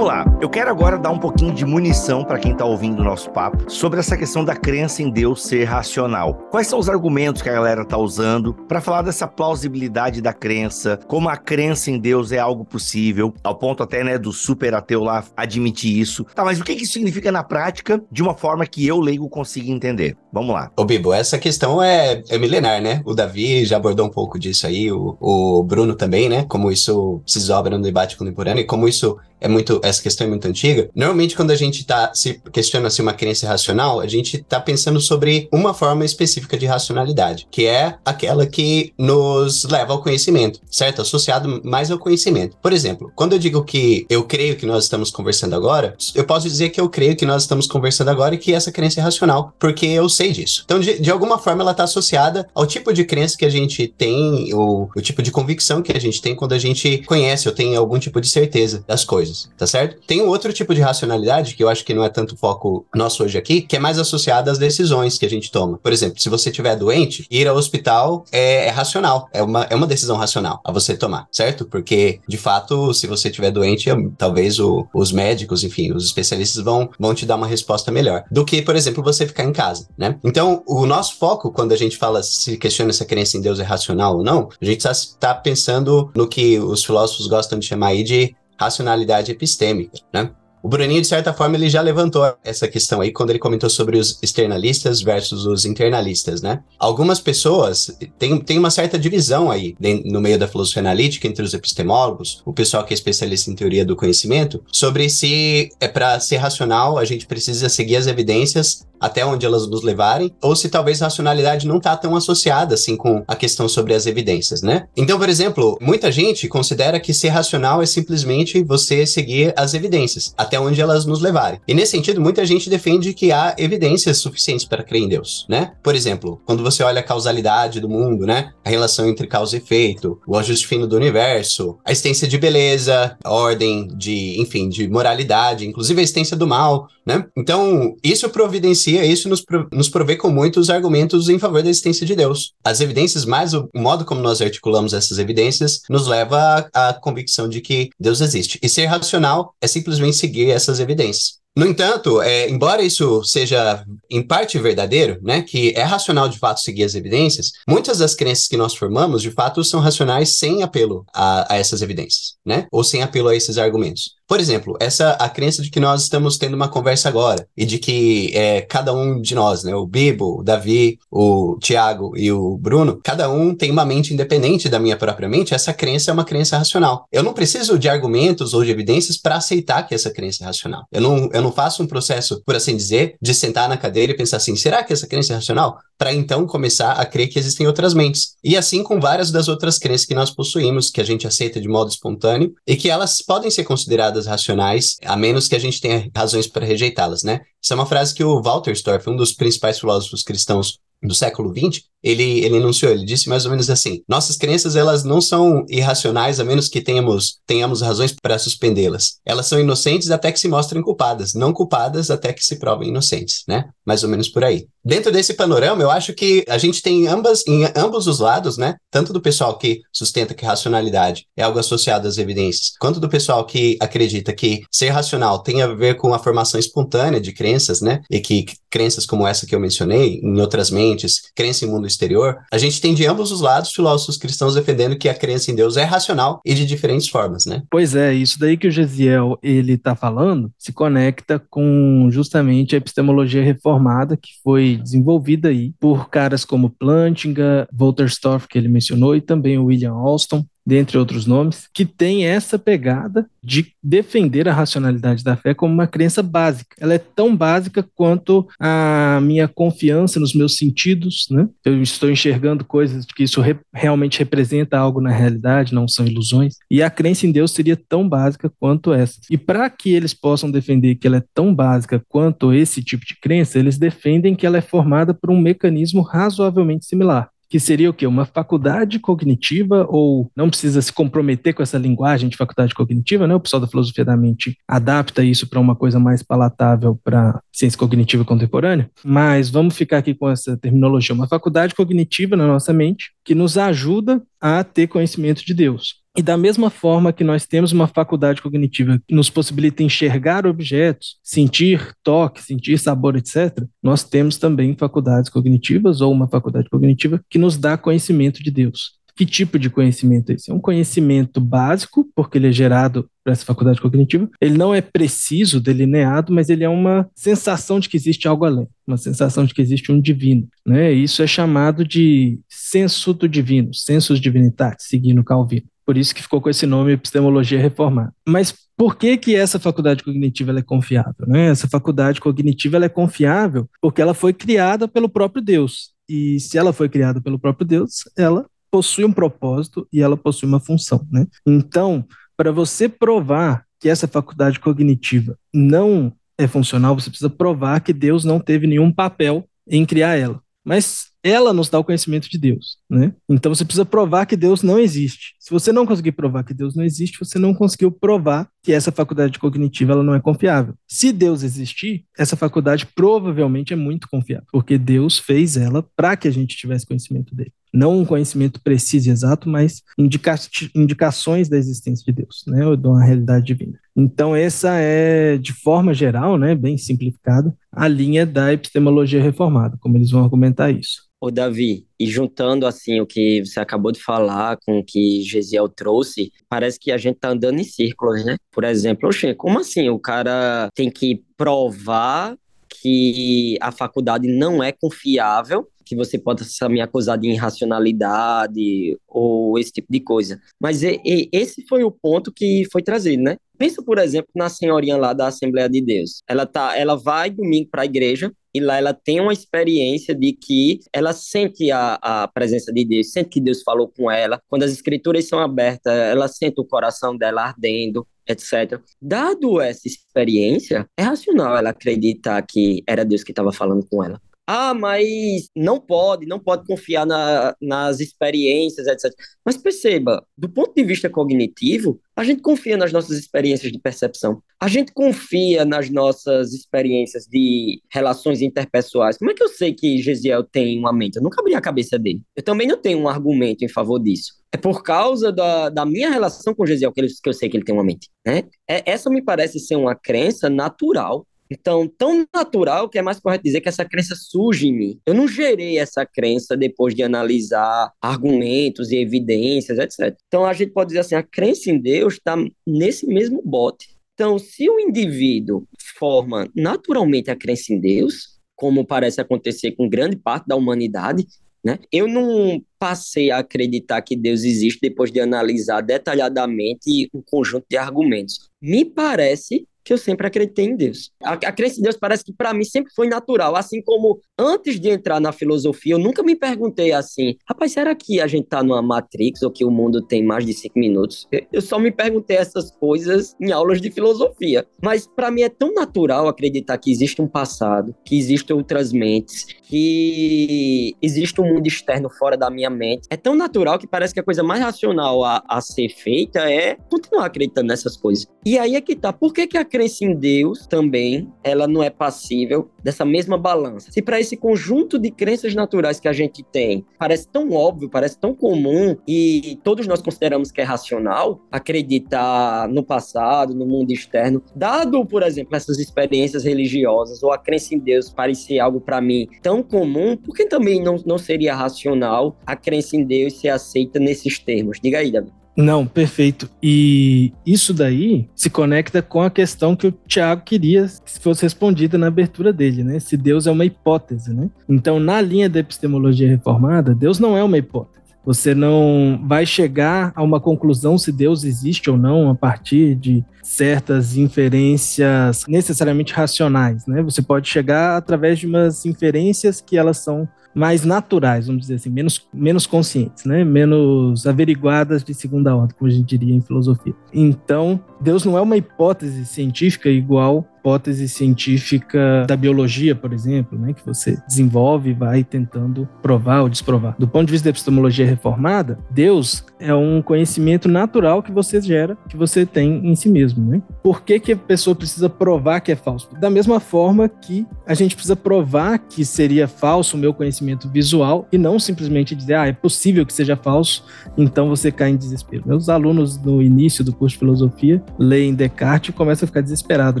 Vamos lá. Eu quero agora dar um pouquinho de munição para quem está ouvindo o nosso papo sobre essa questão da crença em Deus ser racional. Quais são os argumentos que a galera está usando para falar dessa plausibilidade da crença, como a crença em Deus é algo possível, ao ponto até né, do super ateu lá admitir isso. Tá, mas o que, isso significa na prática de uma forma que eu, leigo, consiga entender? Vamos lá. Ô, Bibo, essa questão é, é milenar, né? O Davi já abordou um pouco disso aí, o, o Bruno também, né? Como isso se desdobra no debate contemporâneo e como isso é muito, essa questão é muito antiga. Normalmente, quando a gente tá se questiona se uma crença é racional, a gente tá pensando sobre uma forma específica de racionalidade, que é aquela que nos leva ao conhecimento, certo? Associado mais ao conhecimento. Por exemplo, quando eu digo que eu creio que nós estamos conversando agora, eu posso dizer que eu creio que nós estamos conversando agora e que essa crença é racional, porque eu sei disso. Então, de, de alguma forma, ela está associada ao tipo de crença que a gente tem, ou o tipo de convicção que a gente tem quando a gente conhece ou tem algum tipo de certeza das coisas, tá certo? Tem um outro tipo de racionalidade que eu acho que não é tanto foco nosso hoje aqui, que é mais associada às decisões que a gente toma. Por exemplo, se você estiver doente, ir ao hospital é, é racional, é uma, é uma decisão racional a você tomar, certo? Porque, de fato, se você estiver doente, talvez o, os médicos, enfim, os especialistas vão, vão te dar uma resposta melhor do que, por exemplo, você ficar em casa, né? Então, o nosso foco, quando a gente fala, se questiona se a crença em Deus é racional ou não, a gente está tá pensando no que os filósofos gostam de chamar aí de racionalidade epistêmica, né? O Bruninho, de certa forma, ele já levantou essa questão aí quando ele comentou sobre os externalistas versus os internalistas, né? Algumas pessoas têm, têm uma certa divisão aí no meio da filosofia analítica entre os epistemólogos, o pessoal que é especialista em teoria do conhecimento, sobre se é para ser racional a gente precisa seguir as evidências até onde elas nos levarem, ou se talvez a racionalidade não está tão associada assim com a questão sobre as evidências, né? Então, por exemplo, muita gente considera que ser racional é simplesmente você seguir as evidências, até onde elas nos levarem. E nesse sentido, muita gente defende que há evidências suficientes para crer em Deus, né? Por exemplo, quando você olha a causalidade do mundo, né? A relação entre causa e efeito, o ajuste fino do universo, a existência de beleza, a ordem de, enfim, de moralidade, inclusive a existência do mal, né? Então, isso providencia isso nos, nos provê com muitos argumentos em favor da existência de Deus. As evidências, mais o, o modo como nós articulamos essas evidências, nos leva à convicção de que Deus existe. E ser racional é simplesmente seguir essas evidências. No entanto, é, embora isso seja em parte verdadeiro, né, que é racional de fato seguir as evidências, muitas das crenças que nós formamos de fato são racionais sem apelo a, a essas evidências, né, ou sem apelo a esses argumentos. Por exemplo, essa a crença de que nós estamos tendo uma conversa agora e de que é, cada um de nós, né, o Bibo, o Davi, o Tiago e o Bruno, cada um tem uma mente independente da minha própria mente. Essa crença é uma crença racional. Eu não preciso de argumentos ou de evidências para aceitar que essa crença é racional. Eu não, eu não faço um processo, por assim dizer, de sentar na cadeira e pensar assim: será que essa crença é racional? Para então começar a crer que existem outras mentes. E assim com várias das outras crenças que nós possuímos, que a gente aceita de modo espontâneo e que elas podem ser consideradas racionais, a menos que a gente tenha razões para rejeitá-las, né? Isso é uma frase que o Walter Storff, um dos principais filósofos cristãos do século XX, ele, ele enunciou, ele disse mais ou menos assim: nossas crenças elas não são irracionais a menos que tenhamos, tenhamos razões para suspendê-las. Elas são inocentes até que se mostrem culpadas, não culpadas até que se provem inocentes, né? Mais ou menos por aí. Dentro desse panorama, eu acho que a gente tem ambas, em ambos os lados, né? Tanto do pessoal que sustenta que racionalidade é algo associado às evidências, quanto do pessoal que acredita que ser racional tem a ver com a formação espontânea de crenças, né? E que crenças como essa que eu mencionei, em outras mentes, crença em mundo exterior, a gente tem de ambos os lados filósofos cristãos defendendo que a crença em Deus é racional e de diferentes formas, né? Pois é, isso daí que o Gesiel ele está falando se conecta com justamente a epistemologia reformada que foi desenvolvida aí por caras como Plantinga, Wolterstorff, que ele mencionou, e também o William Alston, dentre outros nomes, que tem essa pegada de defender a racionalidade da fé como uma crença básica. Ela é tão básica quanto a minha confiança nos meus sentidos, né? Eu estou enxergando coisas que isso re realmente representa algo na realidade, não são ilusões. E a crença em Deus seria tão básica quanto essa. E para que eles possam defender que ela é tão básica quanto esse tipo de crença, eles defendem que ela é formada por um mecanismo razoavelmente similar que seria o quê? Uma faculdade cognitiva, ou não precisa se comprometer com essa linguagem de faculdade cognitiva, né? O pessoal da filosofia da mente adapta isso para uma coisa mais palatável para ciência cognitiva contemporânea, mas vamos ficar aqui com essa terminologia, uma faculdade cognitiva na nossa mente que nos ajuda a ter conhecimento de Deus. E da mesma forma que nós temos uma faculdade cognitiva que nos possibilita enxergar objetos, sentir toque, sentir sabor, etc., nós temos também faculdades cognitivas ou uma faculdade cognitiva que nos dá conhecimento de Deus. Que tipo de conhecimento é esse? É um conhecimento básico, porque ele é gerado por essa faculdade cognitiva. Ele não é preciso, delineado, mas ele é uma sensação de que existe algo além, uma sensação de que existe um divino. Né? Isso é chamado de senso do divino, sensus divinitatis, seguindo Calvino. Por isso que ficou com esse nome epistemologia reformada. Mas por que que essa faculdade cognitiva é confiável? Né? Essa faculdade cognitiva é confiável porque ela foi criada pelo próprio Deus. E se ela foi criada pelo próprio Deus, ela possui um propósito e ela possui uma função. Né? Então, para você provar que essa faculdade cognitiva não é funcional, você precisa provar que Deus não teve nenhum papel em criar ela. Mas ela nos dá o conhecimento de Deus, né? Então você precisa provar que Deus não existe. Se você não conseguir provar que Deus não existe, você não conseguiu provar que essa faculdade cognitiva ela não é confiável. Se Deus existir, essa faculdade provavelmente é muito confiável, porque Deus fez ela para que a gente tivesse conhecimento dele não um conhecimento preciso e exato, mas indica indicações da existência de Deus, né, ou de uma realidade divina. Então essa é, de forma geral, né, bem simplificada, a linha da epistemologia reformada, como eles vão argumentar isso. Ô Davi, e juntando assim o que você acabou de falar com o que Gesiel trouxe, parece que a gente tá andando em círculos, né? Por exemplo, oxe, como assim o cara tem que provar que a faculdade não é confiável que você possa me acusar de irracionalidade ou esse tipo de coisa. Mas e, e, esse foi o ponto que foi trazido, né? Pensa, por exemplo, na senhorinha lá da Assembleia de Deus. Ela tá, ela vai domingo para a igreja e lá ela tem uma experiência de que ela sente a, a presença de Deus, sente que Deus falou com ela. Quando as escrituras são abertas, ela sente o coração dela ardendo etc. Dado essa experiência, é racional ela acreditar que era Deus que estava falando com ela. Ah, mas não pode, não pode confiar na, nas experiências, etc. Mas perceba, do ponto de vista cognitivo, a gente confia nas nossas experiências de percepção. A gente confia nas nossas experiências de relações interpessoais. Como é que eu sei que Gesiel tem uma mente? Eu nunca abri a cabeça dele. Eu também não tenho um argumento em favor disso. É por causa da, da minha relação com Gesiel que, ele, que eu sei que ele tem uma mente. Né? É, essa me parece ser uma crença natural então, tão natural que é mais correto dizer que essa crença surge em mim. Eu não gerei essa crença depois de analisar argumentos e evidências, etc. Então, a gente pode dizer assim: a crença em Deus está nesse mesmo bote. Então, se o indivíduo forma naturalmente a crença em Deus, como parece acontecer com grande parte da humanidade, né? Eu não passei a acreditar que Deus existe depois de analisar detalhadamente um conjunto de argumentos. Me parece que eu sempre acreditei em Deus. A, crença em Deus parece que para mim sempre foi natural, assim como antes de entrar na filosofia, eu nunca me perguntei assim, rapaz, será que a gente tá numa Matrix ou que o mundo tem mais de cinco minutos? Eu só me perguntei essas coisas em aulas de filosofia. Mas para mim é tão natural acreditar que existe um passado, que existem outras mentes, que existe um mundo externo fora da minha mente. É tão natural que parece que a coisa mais racional a, a ser feita é continuar acreditando nessas coisas. E aí é que tá. Por que, que a crença em Deus também ela não é passível dessa mesma balança? Se para esse conjunto de crenças naturais que a gente tem parece tão óbvio, parece tão comum e todos nós consideramos que é racional acreditar no passado, no mundo externo, dado, por exemplo, essas experiências religiosas ou a crença em Deus parecer algo para mim tão comum, por que também não, não seria racional a crença em Deus ser aceita nesses termos? Diga aí, Davi. Não, perfeito. E isso daí se conecta com a questão que o Tiago queria que fosse respondida na abertura dele, né? Se Deus é uma hipótese, né? Então, na linha da epistemologia reformada, Deus não é uma hipótese. Você não vai chegar a uma conclusão se Deus existe ou não a partir de certas inferências necessariamente racionais, né? Você pode chegar através de umas inferências que elas são mais naturais, vamos dizer assim, menos, menos conscientes, né? Menos averiguadas de segunda ordem, como a gente diria em filosofia. Então, Deus não é uma hipótese científica igual hipótese científica da biologia, por exemplo, né, que você desenvolve e vai tentando provar ou desprovar. Do ponto de vista da epistemologia reformada, Deus é um conhecimento natural que você gera, que você tem em si mesmo. Né? Por que, que a pessoa precisa provar que é falso? Da mesma forma que a gente precisa provar que seria falso o meu conhecimento visual e não simplesmente dizer, ah, é possível que seja falso, então você cai em desespero. Meus alunos no início do curso de filosofia leem Descartes e começam a ficar desesperados,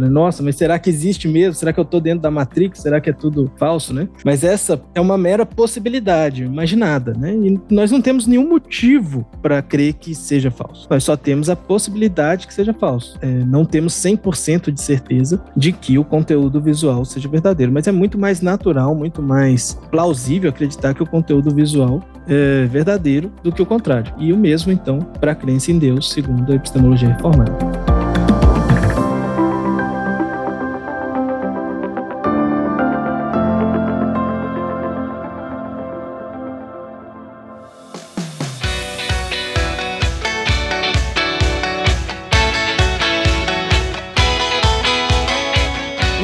né? Nossa, mas será que existe mesmo? Será que eu tô dentro da Matrix? Será que é tudo falso, né? Mas essa é uma mera possibilidade, imaginada, né? E nós não temos nenhum motivo para crer que seja falso. Nós só temos a possibilidade que seja falso. É, não temos 100% de certeza de que o conteúdo visual seja verdadeiro, mas é muito mais natural, muito mais plausível acreditar que o conteúdo visual é verdadeiro do que o contrário. E o mesmo, então, para a crença em Deus, segundo a epistemologia reformada.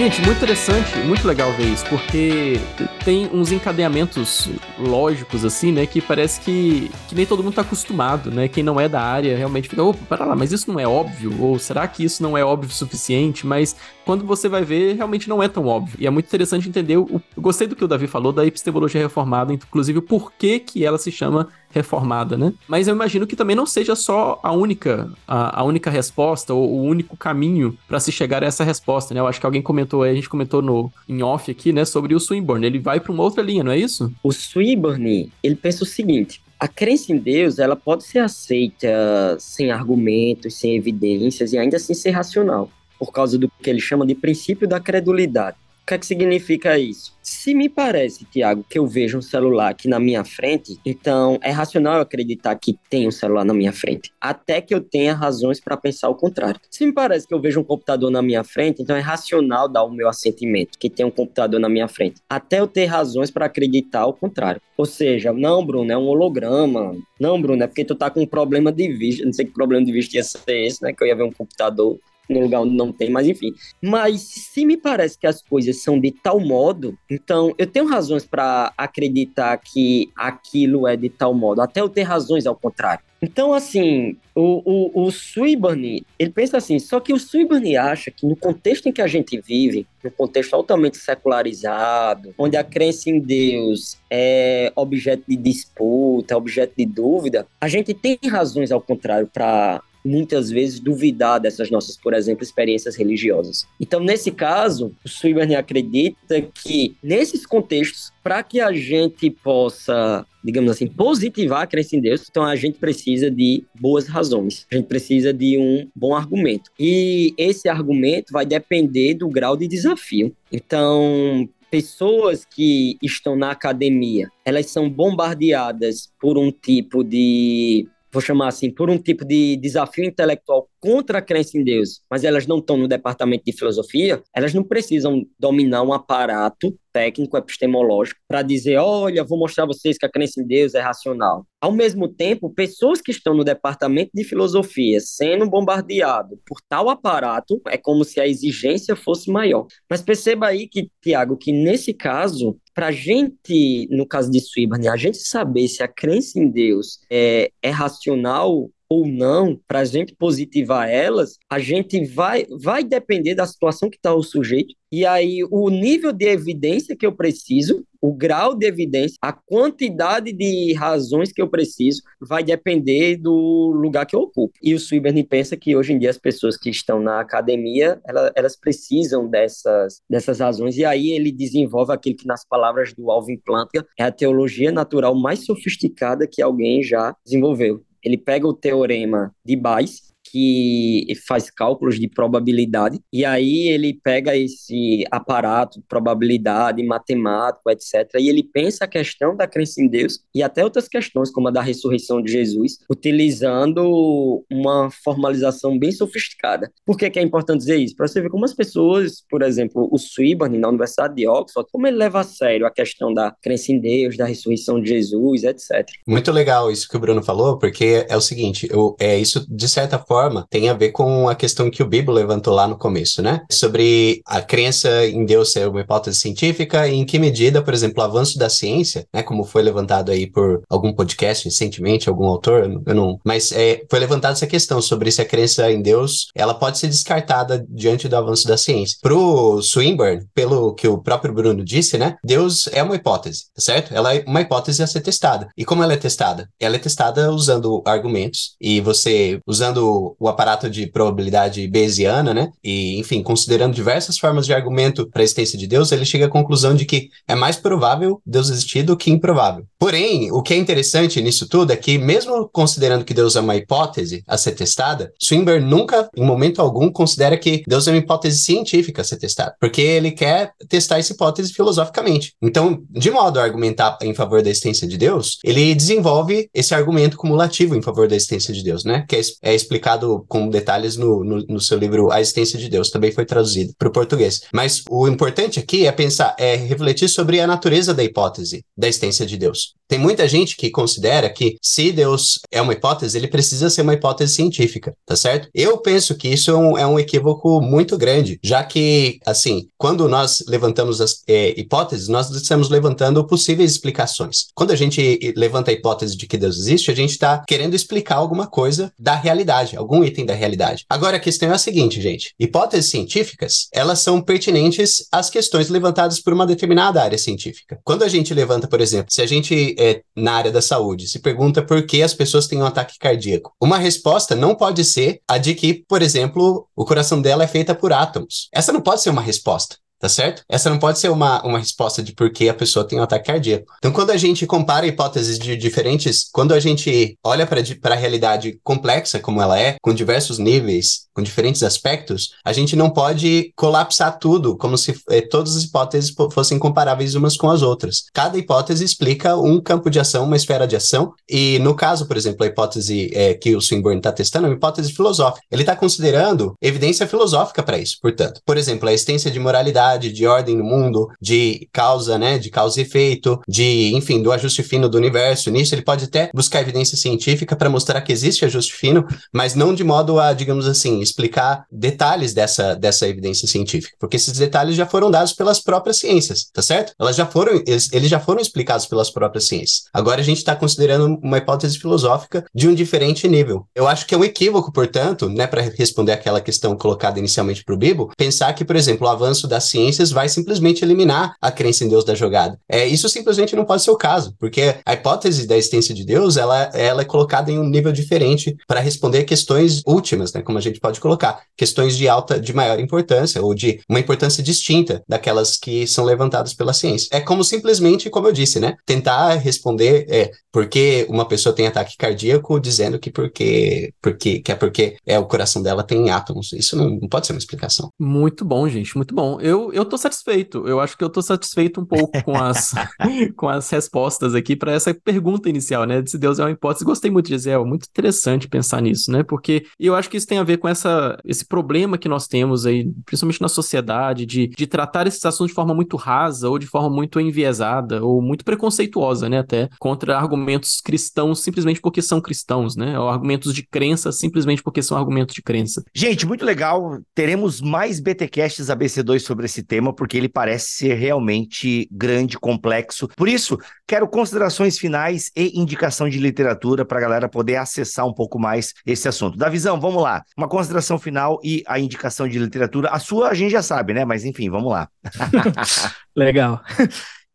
Gente, muito interessante, muito legal ver isso, porque tem uns encadeamentos lógicos, assim, né, que parece que, que nem todo mundo tá acostumado, né? Quem não é da área realmente fica, opa, pera lá, mas isso não é óbvio? Ou será que isso não é óbvio o suficiente? Mas quando você vai ver, realmente não é tão óbvio. E é muito interessante entender, o, eu gostei do que o Davi falou da epistemologia reformada, inclusive o porquê que ela se chama reformada, né? Mas eu imagino que também não seja só a única a, a única resposta ou o único caminho para se chegar a essa resposta, né? Eu acho que alguém comentou, a gente comentou no em off aqui, né, sobre o Swinburne. Ele vai para uma outra linha, não é isso? O Swinburne, ele pensa o seguinte: a crença em Deus, ela pode ser aceita sem argumentos, sem evidências e ainda assim ser racional, por causa do que ele chama de princípio da credulidade que é que significa isso? Se me parece, Tiago, que eu vejo um celular aqui na minha frente, então é racional eu acreditar que tem um celular na minha frente, até que eu tenha razões para pensar o contrário. Se me parece que eu vejo um computador na minha frente, então é racional dar o meu assentimento que tem um computador na minha frente, até eu ter razões para acreditar o contrário. Ou seja, não, Bruno, é um holograma. Não, Bruno, é porque tu tá com um problema de vista. Não sei que problema de vista ia ser esse, né? Que eu ia ver um computador no lugar onde não tem, mas enfim. Mas se me parece que as coisas são de tal modo, então eu tenho razões para acreditar que aquilo é de tal modo, até eu ter razões ao contrário. Então, assim, o, o, o Swinburne, ele pensa assim, só que o Swinburne acha que no contexto em que a gente vive, no contexto altamente secularizado, onde a crença em Deus é objeto de disputa, objeto de dúvida, a gente tem razões ao contrário para muitas vezes duvidar dessas nossas, por exemplo, experiências religiosas. Então, nesse caso, o Swinburne acredita que nesses contextos, para que a gente possa digamos assim, positivar a crença em Deus, então a gente precisa de boas razões, a gente precisa de um bom argumento. E esse argumento vai depender do grau de desafio. Então, pessoas que estão na academia, elas são bombardeadas por um tipo de vou chamar assim, por um tipo de desafio intelectual contra a crença em Deus, mas elas não estão no departamento de filosofia, elas não precisam dominar um aparato técnico epistemológico para dizer, olha, vou mostrar a vocês que a crença em Deus é racional. Ao mesmo tempo, pessoas que estão no departamento de filosofia sendo bombardeado por tal aparato, é como se a exigência fosse maior. Mas perceba aí que, Tiago, que nesse caso, para a gente, no caso de Swinburne, a gente saber se a crença em Deus é, é racional ou não, para a gente positivar elas, a gente vai, vai depender da situação que está o sujeito. E aí, o nível de evidência que eu preciso, o grau de evidência, a quantidade de razões que eu preciso, vai depender do lugar que eu ocupo. E o Swinburne pensa que hoje em dia as pessoas que estão na academia, elas, elas precisam dessas, dessas razões. E aí ele desenvolve aquilo que, nas palavras do Alvin Plantinga, é a teologia natural mais sofisticada que alguém já desenvolveu ele pega o teorema de Bayes que faz cálculos de probabilidade, e aí ele pega esse aparato, probabilidade, matemático, etc., e ele pensa a questão da crença em Deus e até outras questões, como a da ressurreição de Jesus, utilizando uma formalização bem sofisticada. Por que, que é importante dizer isso? Para você ver como as pessoas, por exemplo, o Swinburne, na Universidade de Oxford, como ele leva a sério a questão da crença em Deus, da ressurreição de Jesus, etc. Muito legal isso que o Bruno falou, porque é o seguinte, eu, é isso, de certa forma, forma, tem a ver com a questão que o Bibo levantou lá no começo, né? Sobre a crença em Deus ser uma hipótese científica e em que medida, por exemplo, o avanço da ciência, né? Como foi levantado aí por algum podcast recentemente, algum autor, eu não. Mas é, foi levantada essa questão sobre se a crença em Deus ela pode ser descartada diante do avanço da ciência. Pro Swinburne, pelo que o próprio Bruno disse, né? Deus é uma hipótese, tá certo? Ela é uma hipótese a ser testada. E como ela é testada? Ela é testada usando argumentos e você usando o, aparato de probabilidade bayesiana, né? E, enfim, considerando diversas formas de argumento para a existência de Deus, ele chega à conclusão de que é mais provável Deus existir do que improvável. Porém, o que é interessante nisso tudo é que, mesmo considerando que Deus é uma hipótese a ser testada, Swinburne nunca, em momento algum, considera que Deus é uma hipótese científica a ser testada, porque ele quer testar essa hipótese filosoficamente. Então, de modo a argumentar em favor da existência de Deus, ele desenvolve esse argumento cumulativo em favor da existência de Deus, né? Que é, é explicado com detalhes no, no, no, seu livro A Existência de Deus, também foi traduzido para o português. Mas o importante aqui é pensar, é refletir sobre a natureza da hipótese da existência de Deus. Tem muita gente que considera que se Deus é uma hipótese, ele precisa ser uma hipótese científica, tá certo? Eu penso que isso é um, é um equívoco muito grande, já que, assim, quando nós levantamos as é, hipóteses, nós estamos levantando possíveis explicações. Quando a gente levanta a hipótese de que Deus existe, a gente está querendo explicar alguma coisa da realidade, algum item da realidade. Agora, a questão é a seguinte, gente: hipóteses científicas, elas são pertinentes às questões levantadas por uma determinada área científica. Quando a gente levanta, por exemplo, se a gente é, na área da saúde, se pergunta por que as pessoas têm um ataque cardíaco. Uma resposta não pode ser a de que, por exemplo, o coração dela é feita por átomos. Essa não pode ser uma resposta tá certo? Essa não pode ser uma, uma resposta de por que a pessoa tem um ataque cardíaco. Então, quando a gente compara hipóteses de diferentes, quando a gente olha para a realidade complexa como ela é, com diversos níveis, com diferentes aspectos, a gente não pode colapsar tudo como se eh, todas as hipóteses fossem comparáveis umas com as outras. Cada hipótese explica um campo de ação, uma esfera de ação, e no caso, por exemplo, a hipótese eh, que o Swinburne está testando é uma hipótese filosófica. Ele está considerando evidência filosófica para isso, portanto. Por exemplo, a existência de moralidade de ordem no mundo, de causa, né, de causa e efeito, de, enfim, do ajuste fino do universo. Nisso ele pode até buscar evidência científica para mostrar que existe ajuste fino, mas não de modo a, digamos assim, explicar detalhes dessa, dessa evidência científica, porque esses detalhes já foram dados pelas próprias ciências, tá certo? Elas já foram, eles, eles já foram explicados pelas próprias ciências. Agora a gente está considerando uma hipótese filosófica de um diferente nível. Eu acho que é um equívoco, portanto, né, para responder aquela questão colocada inicialmente para o Bibo, pensar que, por exemplo, o avanço da ciência ciências vai simplesmente eliminar a crença em Deus da jogada. É, isso simplesmente não pode ser o caso, porque a hipótese da existência de Deus, ela, ela é colocada em um nível diferente para responder questões últimas, né, como a gente pode colocar, questões de alta, de maior importância ou de uma importância distinta daquelas que são levantadas pela ciência. É como simplesmente, como eu disse, né, tentar responder é, por que uma pessoa tem ataque cardíaco dizendo que porque, porque que é porque é o coração dela tem átomos. Isso não, não pode ser uma explicação. Muito bom, gente, muito bom. Eu eu, tô satisfeito. Eu acho que eu tô satisfeito um pouco com as, com as respostas aqui para essa pergunta inicial, né? De se Deus é uma hipótese. Gostei muito, Gisele. Muito interessante pensar nisso, né? Porque eu acho que isso tem a ver com essa, esse problema que nós temos aí, principalmente na sociedade, de, de tratar esses assuntos de forma muito rasa ou de forma muito enviesada ou muito preconceituosa, né? Até contra argumentos cristãos simplesmente porque são cristãos, né? Ou argumentos de crença simplesmente porque são argumentos de crença. Gente, muito legal. Teremos mais BTcasts ABC2 sobre esse esse tema, porque ele parece ser realmente grande, complexo. Por isso, quero considerações finais e indicação de literatura para a galera poder acessar um pouco mais esse assunto. Davizão, vamos lá. Uma consideração final e a indicação de literatura. A sua a gente já sabe, né? Mas enfim, vamos lá. Legal.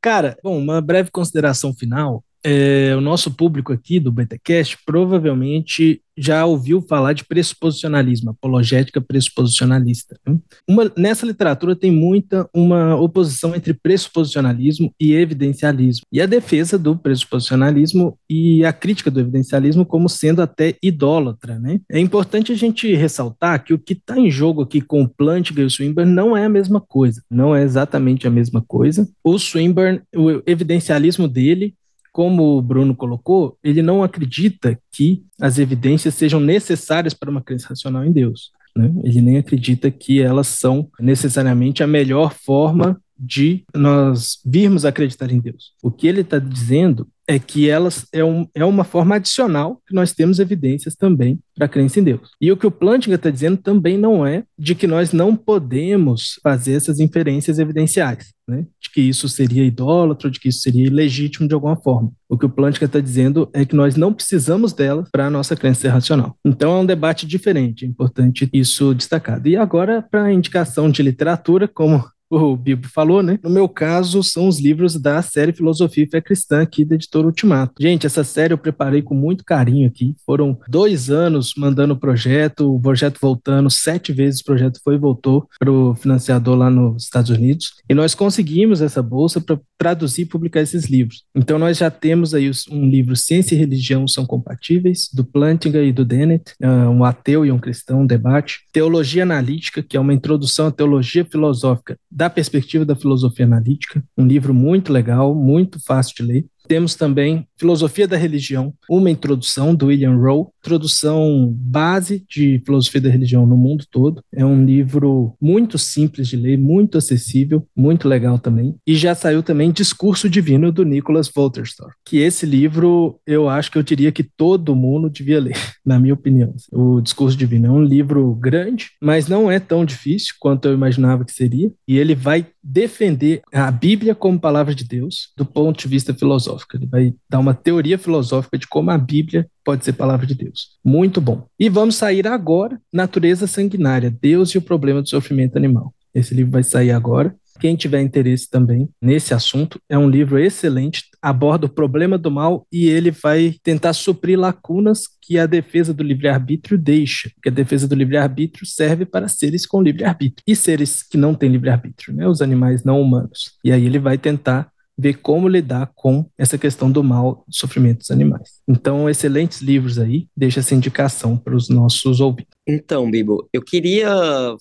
Cara, bom, uma breve consideração final é, o nosso público aqui do BTcast provavelmente já ouviu falar de pressuposicionalismo, apologética pressuposicionalista. Né? Uma, nessa literatura tem muita uma oposição entre pressuposicionalismo e evidencialismo, e a defesa do pressuposicionalismo e a crítica do evidencialismo como sendo até idólatra. Né? É importante a gente ressaltar que o que está em jogo aqui com Plantinga e o Swinburne não é a mesma coisa, não é exatamente a mesma coisa. O Swinburne, o evidencialismo dele como o Bruno colocou, ele não acredita que as evidências sejam necessárias para uma crença racional em Deus. Né? Ele nem acredita que elas são necessariamente a melhor forma de nós virmos acreditar em Deus. O que ele está dizendo é que elas é, um, é uma forma adicional que nós temos evidências também para a crença em Deus. E o que o Plantinga está dizendo também não é de que nós não podemos fazer essas inferências evidenciais, né? de que isso seria idólatra, de que isso seria ilegítimo de alguma forma. O que o Plantinga está dizendo é que nós não precisamos delas para a nossa crença ser racional. Então é um debate diferente, é importante isso destacado. E agora, para a indicação de literatura, como o Bibo falou, né? No meu caso, são os livros da série Filosofia e Fé Cristã aqui da editora Ultimato. Gente, essa série eu preparei com muito carinho aqui. Foram dois anos mandando o projeto, o projeto voltando, sete vezes o projeto foi e voltou para o financiador lá nos Estados Unidos. E nós conseguimos essa bolsa para traduzir e publicar esses livros. Então nós já temos aí um livro Ciência e Religião são compatíveis, do Plantinga e do Dennett, ah, um ateu e um cristão, um debate. Teologia Analítica, que é uma introdução à teologia filosófica da perspectiva da filosofia analítica, um livro muito legal, muito fácil de ler. Temos também Filosofia da Religião, uma introdução do William Rowe, introdução base de filosofia da religião no mundo todo. É um livro muito simples de ler, muito acessível, muito legal também. E já saiu também Discurso Divino do Nicholas Wolterstorff, que esse livro eu acho que eu diria que todo mundo devia ler, na minha opinião. O Discurso Divino é um livro grande, mas não é tão difícil quanto eu imaginava que seria, e ele vai defender a Bíblia como palavra de Deus do ponto de vista filosófico. Ele vai dar uma teoria filosófica de como a Bíblia pode ser palavra de Deus. Muito bom. E vamos sair agora, Natureza Sanguinária, Deus e o Problema do Sofrimento Animal. Esse livro vai sair agora. Quem tiver interesse também nesse assunto, é um livro excelente, aborda o problema do mal e ele vai tentar suprir lacunas que a defesa do livre-arbítrio deixa, que a defesa do livre-arbítrio serve para seres com livre-arbítrio e seres que não têm livre-arbítrio, né, os animais não humanos. E aí ele vai tentar ver como lidar com essa questão do mal, sofrimento dos animais. Então, excelentes livros aí, deixa essa indicação para os nossos ouvintes. Então, Bibo, eu queria,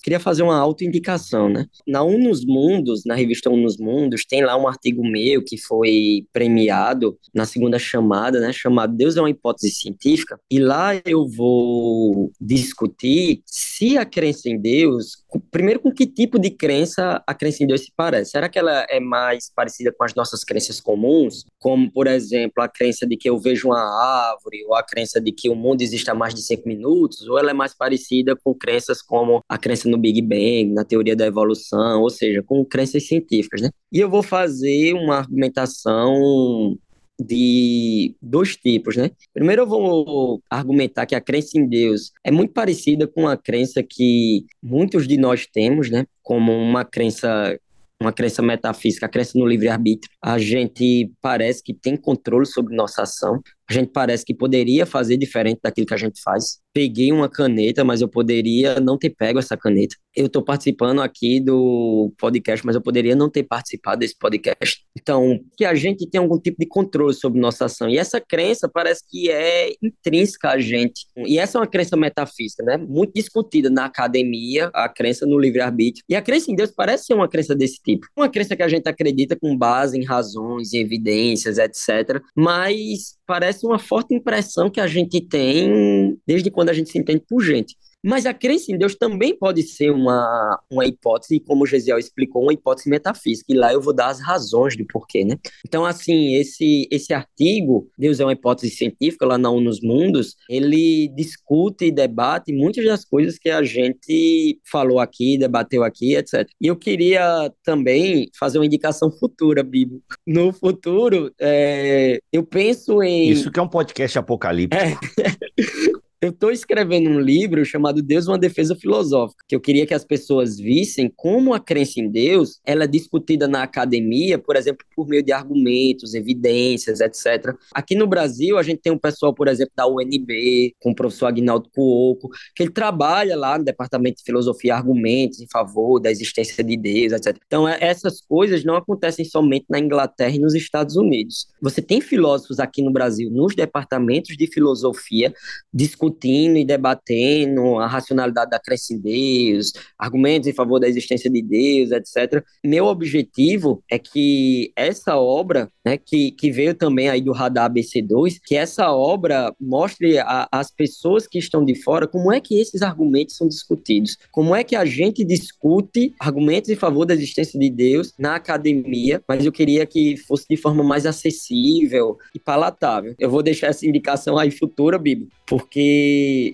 queria fazer uma autoindicação, né? Na Unos Mundos, na revista Unos Mundos, tem lá um artigo meu que foi premiado na segunda chamada, né? Chamado Deus é uma hipótese científica. E lá eu vou discutir se a crença em Deus, primeiro com que tipo de crença a crença em Deus se parece. Será que ela é mais parecida com as nossas crenças comuns? Como, por exemplo, a crença de que eu vejo uma árvore, ou a crença de que o mundo existe há mais de cinco minutos, ou ela é mais parecida parecida com crenças como a crença no Big Bang, na teoria da evolução, ou seja, com crenças científicas, né? E eu vou fazer uma argumentação de dois tipos, né? Primeiro eu vou argumentar que a crença em Deus é muito parecida com a crença que muitos de nós temos, né? Como uma crença uma crença metafísica, a crença no livre-arbítrio. A gente parece que tem controle sobre nossa ação, a gente parece que poderia fazer diferente daquilo que a gente faz. Peguei uma caneta, mas eu poderia não ter pego essa caneta. Eu estou participando aqui do podcast, mas eu poderia não ter participado desse podcast. Então, que a gente tem algum tipo de controle sobre nossa ação. E essa crença parece que é intrínseca a gente. E essa é uma crença metafísica, né? Muito discutida na academia, a crença no livre-arbítrio. E a crença em Deus parece ser uma crença desse tipo. Uma crença que a gente acredita com base em razões, em evidências, etc. Mas parece uma forte impressão que a gente tem desde quando a gente se entende por gente. Mas a crença em Deus também pode ser uma, uma hipótese, como o Gesiel explicou, uma hipótese metafísica. E lá eu vou dar as razões do porquê, né? Então, assim, esse, esse artigo, Deus é uma hipótese científica, lá na nos Mundos, ele discute e debate muitas das coisas que a gente falou aqui, debateu aqui, etc. E eu queria também fazer uma indicação futura, Bíblia. No futuro, é, eu penso em. Isso que é um podcast apocalíptico. É. Eu estou escrevendo um livro chamado Deus uma defesa filosófica, que eu queria que as pessoas vissem como a crença em Deus ela é discutida na academia, por exemplo, por meio de argumentos, evidências, etc. Aqui no Brasil, a gente tem um pessoal, por exemplo, da UNB, com o professor Agnaldo Cuoco, que ele trabalha lá no departamento de filosofia argumentos em favor da existência de Deus, etc. Então, é, essas coisas não acontecem somente na Inglaterra e nos Estados Unidos. Você tem filósofos aqui no Brasil, nos departamentos de filosofia, discutindo discutindo e debatendo a racionalidade da crença em Deus, argumentos em favor da existência de Deus, etc. Meu objetivo é que essa obra, né, que, que veio também aí do Radar ABC2, que essa obra mostre às pessoas que estão de fora como é que esses argumentos são discutidos, como é que a gente discute argumentos em favor da existência de Deus na academia, mas eu queria que fosse de forma mais acessível e palatável. Eu vou deixar essa indicação aí futura, Bibi, porque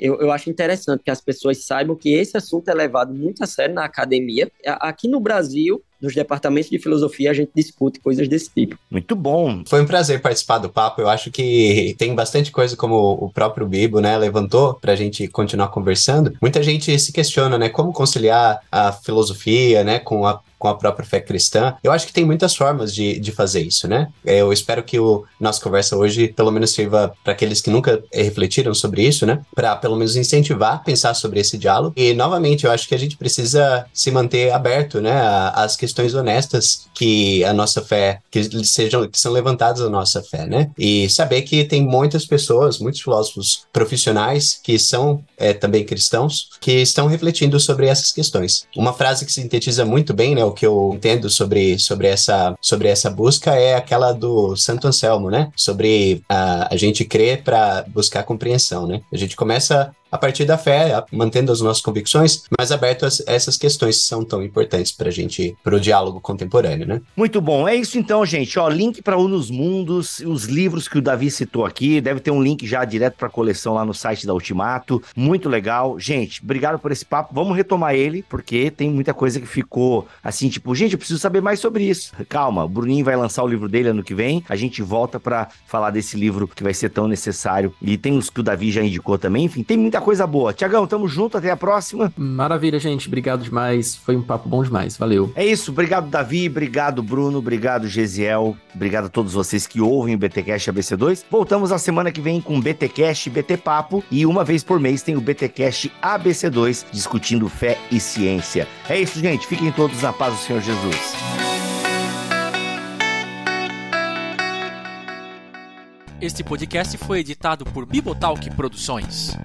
eu, eu acho interessante que as pessoas saibam que esse assunto é levado muito a sério na academia. Aqui no Brasil, nos departamentos de filosofia a gente discute coisas desse tipo. Muito bom. Foi um prazer participar do papo. Eu acho que tem bastante coisa como o próprio Bibo, né, levantou para a gente continuar conversando. Muita gente se questiona, né, como conciliar a filosofia, né, com a com a própria fé cristã. Eu acho que tem muitas formas de, de fazer isso, né? Eu espero que o nossa conversa hoje pelo menos sirva para aqueles que nunca refletiram sobre isso, né? Para pelo menos incentivar a pensar sobre esse diálogo. E novamente, eu acho que a gente precisa se manter aberto, né, às questões honestas que a nossa fé, que sejam, que são levantadas a nossa fé, né? E saber que tem muitas pessoas, muitos filósofos profissionais que são é, também cristãos, que estão refletindo sobre essas questões. Uma frase que sintetiza muito bem, né, o que eu entendo sobre, sobre, essa, sobre essa busca é aquela do Santo Anselmo, né? Sobre a, a gente crer para buscar compreensão, né? A gente começa a partir da fé, mantendo as nossas convicções, mas aberto a essas questões que são tão importantes para a gente, para o diálogo contemporâneo, né? Muito bom. É isso então, gente. Ó, link para Unos Mundos, os livros que o Davi citou aqui, deve ter um link já direto para a coleção lá no site da Ultimato. Muito legal. Gente, obrigado por esse papo. Vamos retomar ele, porque tem muita coisa que ficou assim, tipo, gente, eu preciso saber mais sobre isso. Calma, o Bruninho vai lançar o livro dele ano que vem. A gente volta para falar desse livro que vai ser tão necessário. E tem os que o Davi já indicou também. Enfim, tem muita muita coisa boa. Tiagão, tamo junto, até a próxima. Maravilha, gente. Obrigado demais. Foi um papo bom demais. Valeu. É isso. Obrigado, Davi. Obrigado, Bruno. Obrigado, Gesiel. Obrigado a todos vocês que ouvem o BTcast ABC2. Voltamos a semana que vem com BTcast, BT Papo e uma vez por mês tem o BTcast ABC2 discutindo fé e ciência. É isso, gente. Fiquem todos na paz do Senhor Jesus. Este podcast foi editado por Bibotalk Produções.